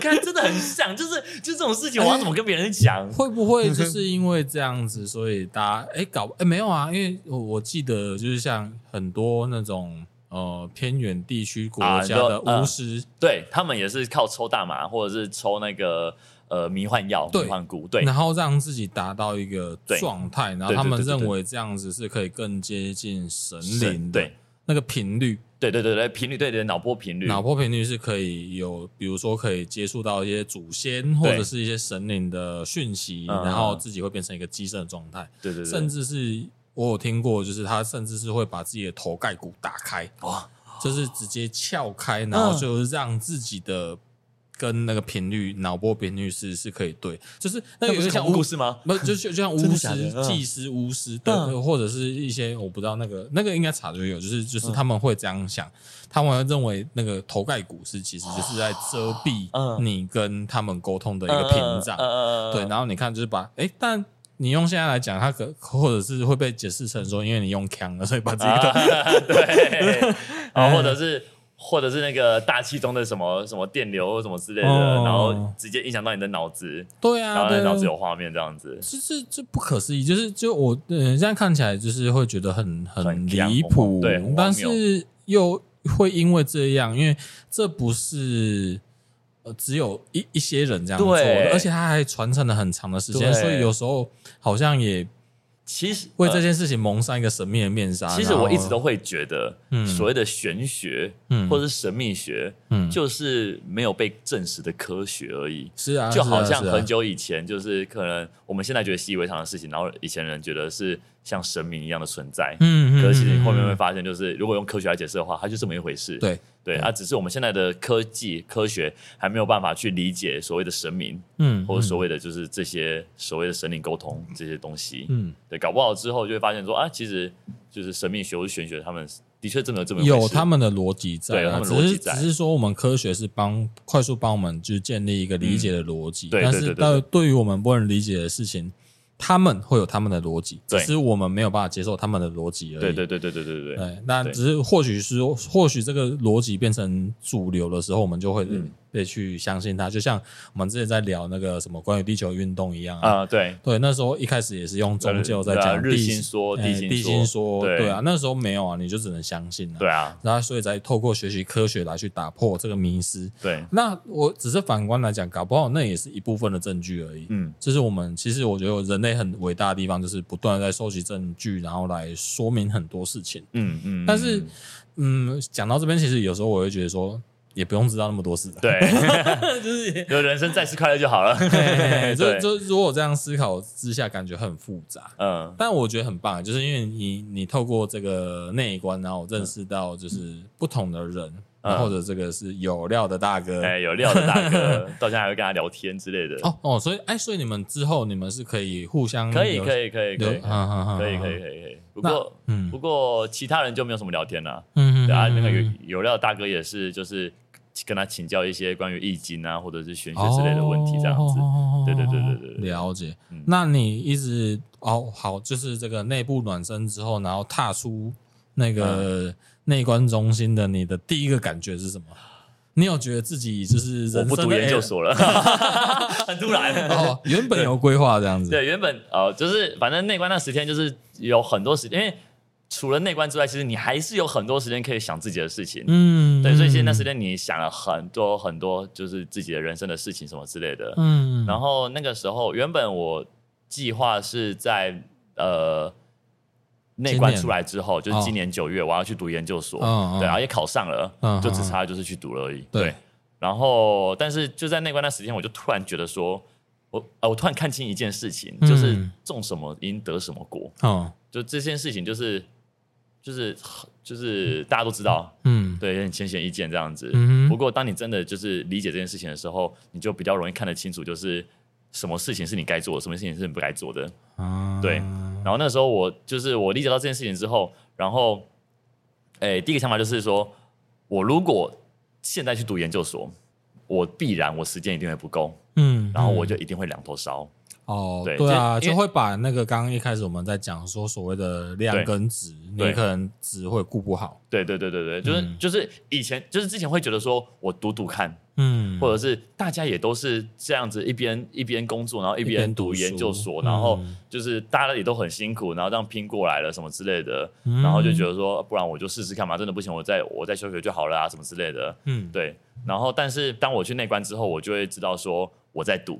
看，真的很像，就是就这种事情，我要怎么跟别人讲？*laughs* 会不会就 *laughs* 是因为这样子，所以大家哎搞哎没有啊？因为我我记得就是像很多那种呃偏远地区国家的巫师，对他们也是靠抽大麻或者是抽那个呃迷幻药、迷幻菇，对，然后让自己达到一个状态，然后他们认为这样子是可以更接近神灵的那个频率。对对对对，频率对对，脑波频率，脑波频率是可以有，比如说可以接触到一些祖先或者是一些神灵的讯息，然后自己会变成一个机身的状态。对对对，甚至是我有听过，就是他甚至是会把自己的头盖骨打开，哇，就是直接撬开，然后就是让自己的。跟那个频率、脑波频率是是可以对，就是那个有点像巫师吗？不，就就像 *laughs* 巫师、祭司、巫师，对，或者是一些我不知道那个那个应该查就有，就是就是他们会这样想，他们会认为那个头盖骨是其实就是在遮蔽你跟他们沟通的一个屏障，对，然后你看就是把哎，但你用现在来讲，它可或者是会被解释成说，因为你用枪了，所以把这个对，啊，*laughs* 或者是。或者是那个大气中的什么什么电流什么之类的，哦、然后直接影响到你的脑子。对啊，然后脑子有画面这样子，这这这不可思议。就是就我嗯，现在看起来就是会觉得很很离谱，对，但是又会因为这样，因为这不是呃只有一一些人这样做的，而且他还传承了很长的时间，所以有时候好像也。其实为这件事情蒙上一个神秘的面纱。其实我一直都会觉得，所谓的玄学，嗯，或者是神秘学，嗯，就是没有被证实的科学而已。是啊，就好像很久以前，就是可能我们现在觉得习以为常的事情，然后以前人觉得是。像神明一样的存在，嗯，可是其实你后面会发现，就是如果用科学来解释的话，它就这么一回事。对对，啊，只是我们现在的科技科学还没有办法去理解所谓的神明，嗯，或者所谓的就是这些所谓的神灵沟通这些东西，嗯，对，搞不好之后就会发现说啊，其实就是神秘学或是玄学，他们的确真的这么有他们的逻辑在，对，他们逻辑在，只是说我们科学是帮快速帮我们就是建立一个理解的逻辑对，但是到对于我们不能理解的事情。他们会有他们的逻辑，只是我们没有办法接受他们的逻辑而已。对对对对对对对。对，那只是或许是或许这个逻辑变成主流的时候，我们就会。嗯得去相信他，就像我们之前在聊那个什么关于地球运动一样啊，对对，那时候一开始也是用宗教在讲日心说、地心说，对啊，那时候没有啊，你就只能相信了，对啊，然后所以才透过学习科学来去打破这个迷思，对。那我只是反观来讲，搞不好那也是一部分的证据而已，嗯，这是我们其实我觉得人类很伟大的地方，就是不断的在收集证据，然后来说明很多事情，嗯嗯。但是，嗯，讲到这边，其实有时候我会觉得说。也不用知道那么多事，对，*laughs* 就是 *laughs* 有人生再次快乐就好了。*laughs* 就就如果这样思考之下，感觉很复杂，嗯，但我觉得很棒，就是因为你你透过这个那一关，然后认识到就是不同的人，或者这个是有料的大哥，哎，有料的大哥，到现在还会跟他聊天之类的。哦哦，所以哎，所以你们之后你们是可以互相可以可以可以，可以可以可以可以，不过不过其他人就没有什么聊天了。嗯嗯，然后那个有有料大哥也是就是。跟他请教一些关于易经啊，或者是玄学之类的问题，这样子。哦、对对对对对，了解。嗯、那你一直哦好，就是这个内部暖身之后，然后踏出那个内观中心的，你的第一个感觉是什么？你有觉得自己就是人我不读研究所了，*laughs* 很突然。哦，原本有规划这样子。对，原本哦，就是反正内观那十天就是有很多时间，因为。除了内观之外，其实你还是有很多时间可以想自己的事情。嗯，对，所以其实那时间你想了很多很多，就是自己的人生的事情什么之类的。嗯，然后那个时候，原本我计划是在呃内观出来之后，就是今年九月我要去读研究所。嗯，对，然后也考上了，就只差就是去读了而已。对，然后但是就在内观那时间，我就突然觉得说，我呃，我突然看清一件事情，就是种什么因得什么果。嗯，就这件事情就是。就是就是大家都知道，嗯，对，有点浅显易见这样子。嗯，不过当你真的就是理解这件事情的时候，你就比较容易看得清楚，就是什么事情是你该做的，什么事情是你不该做的。啊，对。然后那时候我就是我理解到这件事情之后，然后，哎，第一个想法就是说，我如果现在去读研究所，我必然我时间一定会不够，嗯，然后我就一定会两头烧。哦，对，对啊，就会把那个刚刚一开始我们在讲说所谓的量跟质，你可能质会顾不好。对对对对对，就是就是以前就是之前会觉得说我赌赌看，嗯，或者是大家也都是这样子一边一边工作，然后一边读研究所，然后就是大家也都很辛苦，然后这样拼过来了什么之类的，然后就觉得说不然我就试试看嘛，真的不行我再我再休学就好了啊什么之类的，嗯，对。然后但是当我去内观之后，我就会知道说我在读。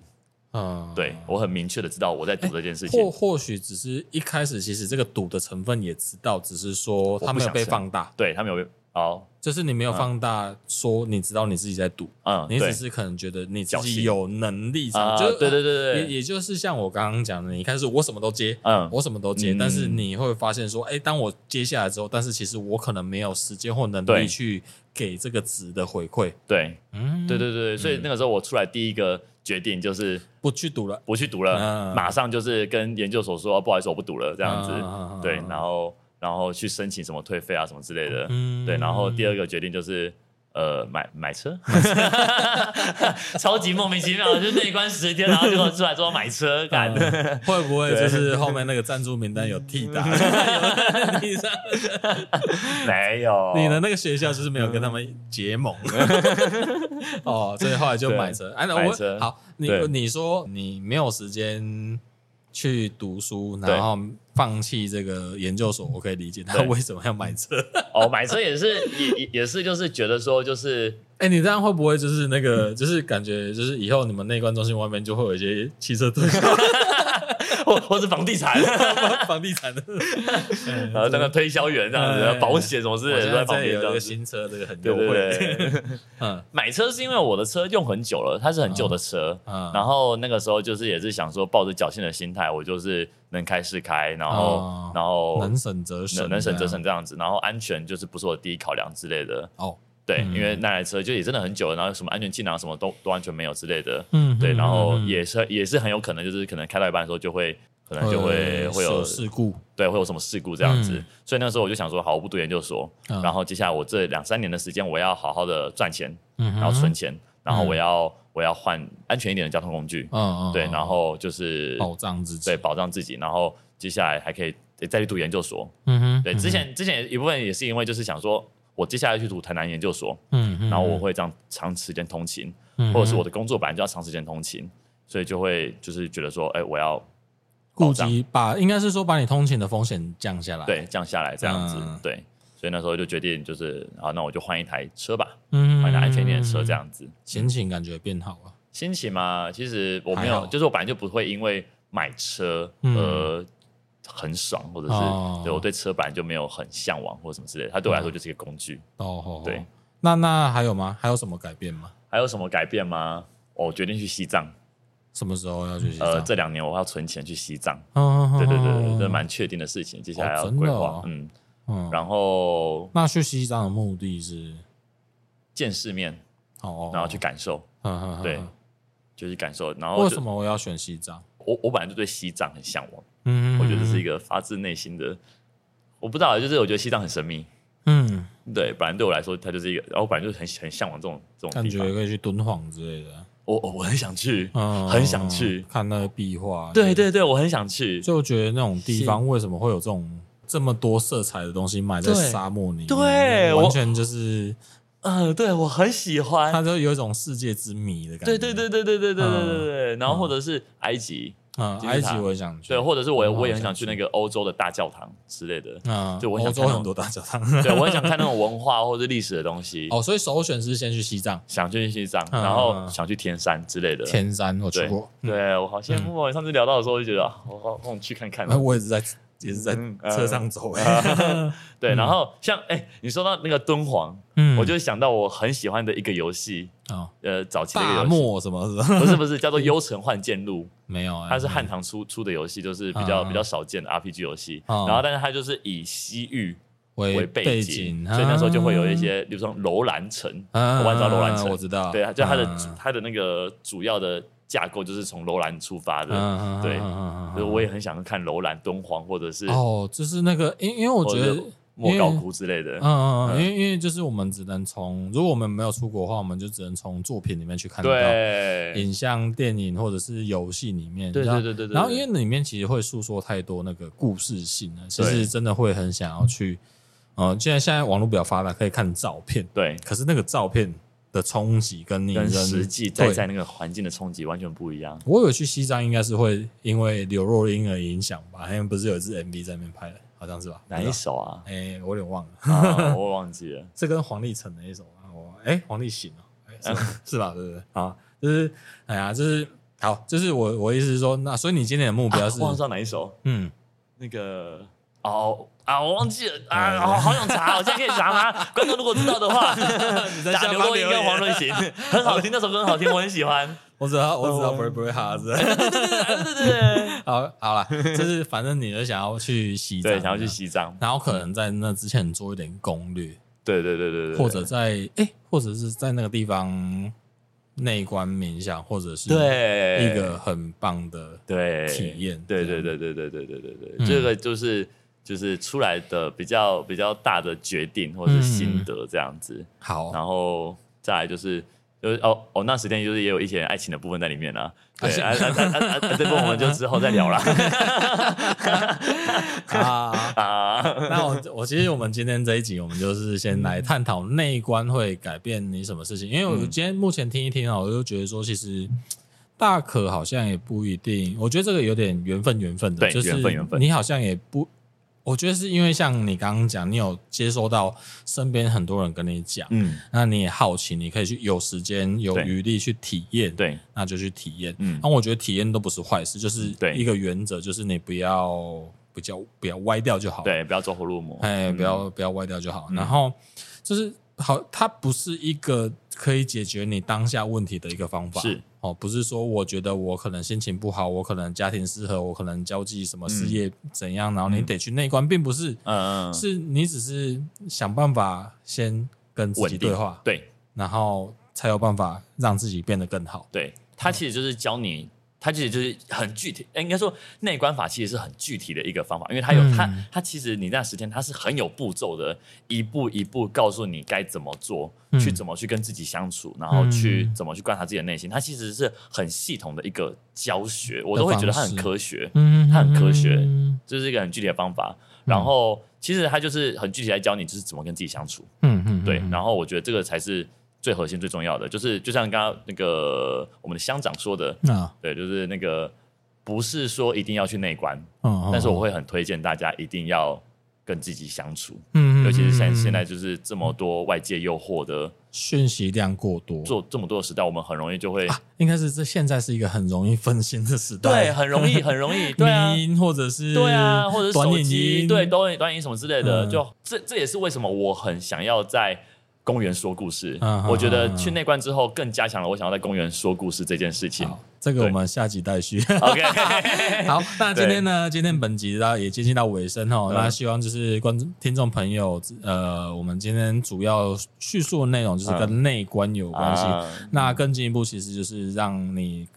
嗯，对，我很明确的知道我在赌这件事情。或或许只是一开始，其实这个赌的成分也知道，只是说他没有被放大。对，他没有被哦，就是你没有放大，说你知道你自己在赌。嗯，你只是可能觉得你自己有能力。啊，对对对对，也也就是像我刚刚讲的，你开始我什么都接，嗯，我什么都接，但是你会发现说，哎，当我接下来之后，但是其实我可能没有时间或能力去给这个值的回馈。对，嗯，对对对，所以那个时候我出来第一个。决定就是不去读了，不去读了，马上就是跟研究所说不好意思，我不读了这样子。对，然后然后去申请什么退费啊什么之类的。对，然后第二个决定就是呃，买买车，*laughs* 超级莫名其妙，*laughs* 就内关十天，然后就出来说买车，干、嗯、会不会就是后面那个赞助名单有替代？*laughs* 没有，你的那个学校就是没有跟他们结盟，哦，所以后来就买车。哎，那我好，你你说你没有时间去读书，然后。放弃这个研究所，我可以理解他为什么要买车。哦，买车也是，也也是，就是觉得说，就是，*laughs* 哎、欸，你这样会不会就是那个，就是感觉，就是以后你们内观中心外面就会有一些汽车推销。或 *laughs* 或是房地产，*laughs* 房地产。的，然后那个推销员这样子，保险什么之类的，在旁边有一个新车，这个很优惠。*laughs* 嗯，买车是因为我的车用很久了，它是很旧的车，然后那个时候就是也是想说抱着侥幸的心态，我就是能开是开，然后然后能省则省，能省则省这样子，然后安全就是不是我第一考量之类的。哦。对，因为那台车就也真的很久了，然后什么安全气囊什么都都完全没有之类的。嗯，对，然后也是也是很有可能就是可能开到一半的时候就会可能就会会有事故，对，会有什么事故这样子。所以那时候我就想说，好，我不读研究所，然后接下来我这两三年的时间，我要好好的赚钱，然后存钱，然后我要我要换安全一点的交通工具。嗯嗯，对，然后就是保障自己，对，保障自己，然后接下来还可以再去读研究所。嗯哼，对，之前之前一部分也是因为就是想说。我接下来去读台南研究所，嗯，然后我会这样长时间通勤，嗯，或者是我的工作本来就要长时间通勤，所以就会就是觉得说，哎，我要顾及把，应该是说把你通勤的风险降下来，对，降下来这样子，嗯、对，所以那时候就决定就是，好，那我就换一台车吧，嗯，换一台安全一点的车这样子，心情感觉变好了，心情嘛，其实我没有，就是我本来就不会因为买车呃。嗯很爽，或者是、哦、对我对车本来就没有很向往，或者什么之类的，它对我来说就是一个工具。哦，对。那那还有吗？还有什么改变吗？还有什么改变吗？我决定去西藏。什么时候要去西藏？呃，这两年我要存钱去西藏。哦，对对对，这蛮确定的事情，接下来要规划。嗯嗯。然后，那去西藏的目的是见世面，哦，然后去感受。嗯嗯，对，就是感受。然后为什么我要选西藏？我我本来就对西藏很向往。嗯，我觉得这是一个发自内心的，我不知道，就是我觉得西藏很神秘。嗯，对，本来对我来说，它就是一个，然后我本来就很很向往这种这种感觉，可以去敦煌之类的。我我很想去，很想去看那个壁画。对对对，我很想去。就觉得那种地方为什么会有这种这么多色彩的东西埋在沙漠里面？对，完全就是，嗯，对我很喜欢。它就有一种世界之谜的感觉。对对对对对对对对对对。然后或者是埃及。嗯，埃及我也想去，对，或者是我我也很想去那个欧洲的大教堂之类的，嗯，对我想看很多大教堂，对，我很想看那种文化或者历史的东西。哦，所以首选是先去西藏，想去西藏，然后想去天山之类的。天山我去过，对我好羡慕哦。上次聊到的时候就觉得，我好想去看看。我也是在也是在车上走，*laughs* *laughs* 对，然后像哎，你说到那个敦煌，嗯，我就想到我很喜欢的一个游戏。啊，呃，早期的大漠什么？不是不是，叫做 *laughs*《幽城幻剑录》。没有，它是汉唐出出的游戏，就是比较比较少见的 RPG 游戏。然后，但是它就是以西域为背景，所以那时候就会有一些，比如说楼兰城，我玩到楼兰城，我知道。对，就它的它的那个主要的架构就是从楼兰出发的。对，所以我也很想看楼兰、敦煌，或者是哦，就是那个，因因为我觉得。莫高窟之类的，嗯嗯嗯，因为因为就是我们只能从，如果我们没有出国的话，我们就只能从作品里面去看到，影像、电影或者是游戏里面，对对对对。然后因为里面其实会诉说太多那个故事性了，其实真的会很想要去，嗯，既然现在网络比较发达，可以看照片，对。可是那个照片的冲击跟你跟实际在在那个环境的冲击完全不一样。我有去西藏，应该是会因为刘若英而影响吧？因为不是有一支 MV 在那边拍的。好像是吧？哪一首啊？哎，我有点忘了，我忘记了。*laughs* 这跟黄立成的一首啊，我哎，黄立行哦，*laughs* 是吧？对不对？啊，就是哎呀，就是好，就是我我意思是说，那所以你今天的目标是？忘记哪一首？嗯，那个哦啊，我忘记了啊，好好想查，*laughs* 我现在可以查吗？观众如果知道的话，*laughs* 打刘若英跟黄瑞行，*laughs* 很好听，那首歌很好听，我很喜欢。我知道，我知道，不会不会哈子。对对对好，好了，就是反正你就想要去西藏，想要去西藏，然后可能在那之前做一点攻略。对对对对对，或者在哎，或者是在那个地方内观冥想，或者是对一个很棒的对体验。对对对对对对对对对，这个就是就是出来的比较比较大的决定或者是心得这样子。好，然后再来就是。就是哦哦，那时间就是也有一些爱情的部分在里面啊。对啊啊啊啊！这部分我们就之后再聊了。*laughs* 啊啊！那我我其实我们今天这一集，我们就是先来探讨内观会改变你什么事情。因为我今天目前听一听啊，我就觉得说，其实大可好像也不一定。我觉得这个有点缘分，缘分的，对，就是缘分，缘分。你好像也不。我觉得是因为像你刚刚讲，你有接收到身边很多人跟你讲，嗯，那你也好奇，你可以去有时间有余力去体验，对，那就去体验，嗯，那我觉得体验都不是坏事，就是一个原则，就是你不要比较不要歪掉就好，对，不要走火入魔，哎，不要不要歪掉就好，然后就是好，它不是一个可以解决你当下问题的一个方法，是。哦，不是说我觉得我可能心情不好，我可能家庭失和，我可能交际什么事业怎样，嗯、然后你得去内观，并不是，嗯嗯，是你只是想办法先跟自己对话，对，然后才有办法让自己变得更好。对，他其实就是教你。它其实就是很具体，应该说内观法其实是很具体的一个方法，因为它有它，它其实你那时间它是很有步骤的，一步一步告诉你该怎么做，去怎么去跟自己相处，然后去怎么去观察自己的内心。它其实是很系统的一个教学，我都会觉得它很科学，它很科学，这是一个很具体的方法。然后其实它就是很具体来教你，就是怎么跟自己相处。嗯嗯，对。然后我觉得这个才是。最核心、最重要的就是，就像刚刚那个我们的乡长说的，啊、对，就是那个不是说一定要去内观，哦、但是我会很推荐大家一定要跟自己相处，嗯，尤其是现现在就是这么多外界诱惑的讯息量过多，做这么多的时代，我们很容易就会，啊、应该是这现在是一个很容易分心的时代，对，很容易，*laughs* 很容易，对啊，或者是对啊，或者是手机，对，短影短影什么之类的，嗯、就这这也是为什么我很想要在。公园说故事，我觉得去内观之后更加强了我想要在公园说故事这件事情。这个我们下集待续。*laughs* OK，*laughs* 好，那今天呢，今天本集呢也接近到尾声哦。那希望就是观众、听众朋友，呃，我们今天主要叙述的内容就是跟内观有关系。那更进一步，其实就是让你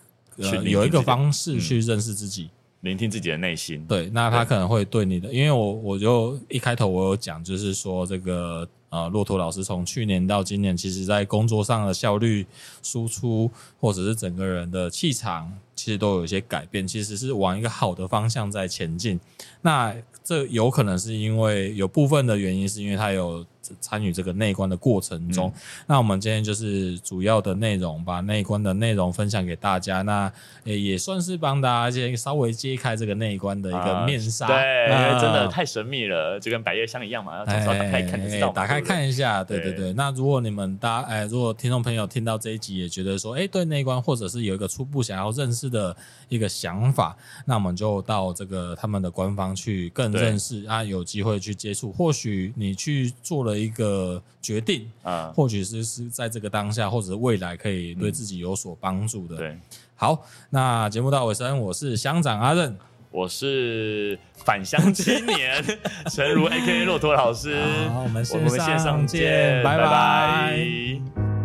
有一个方式去认识自己，聆听自己的内心。对，那他可能会对你的，因为我我就一开头我有讲，就是说这个。啊，骆驼老师从去年到今年，其实在工作上的效率、输出，或者是整个人的气场，其实都有一些改变，其实是往一个好的方向在前进。那这有可能是因为有部分的原因，是因为他有。参与这个内观的过程中，嗯、那我们今天就是主要的内容，把内观的内容分享给大家。那也也算是帮大家先稍微揭开这个内观的一个面纱。啊、对，啊、真的太神秘了，就跟百叶箱一样嘛，要打开看就知道。打开看一下，对对对。对那如果你们大家，哎，如果听众朋友听到这一集也觉得说，哎，对内观或者是有一个初步想要认识的一个想法，那我们就到这个他们的官方去更认识啊，有机会去接触。或许你去做了。一个决定啊，或许是是在这个当下，或者是未来可以对自己有所帮助的。对，好，那节目到尾声，我是乡长阿任，我是返乡青年 *laughs* 陈如 A K A 骆驼老师，好，我们线上见，拜拜。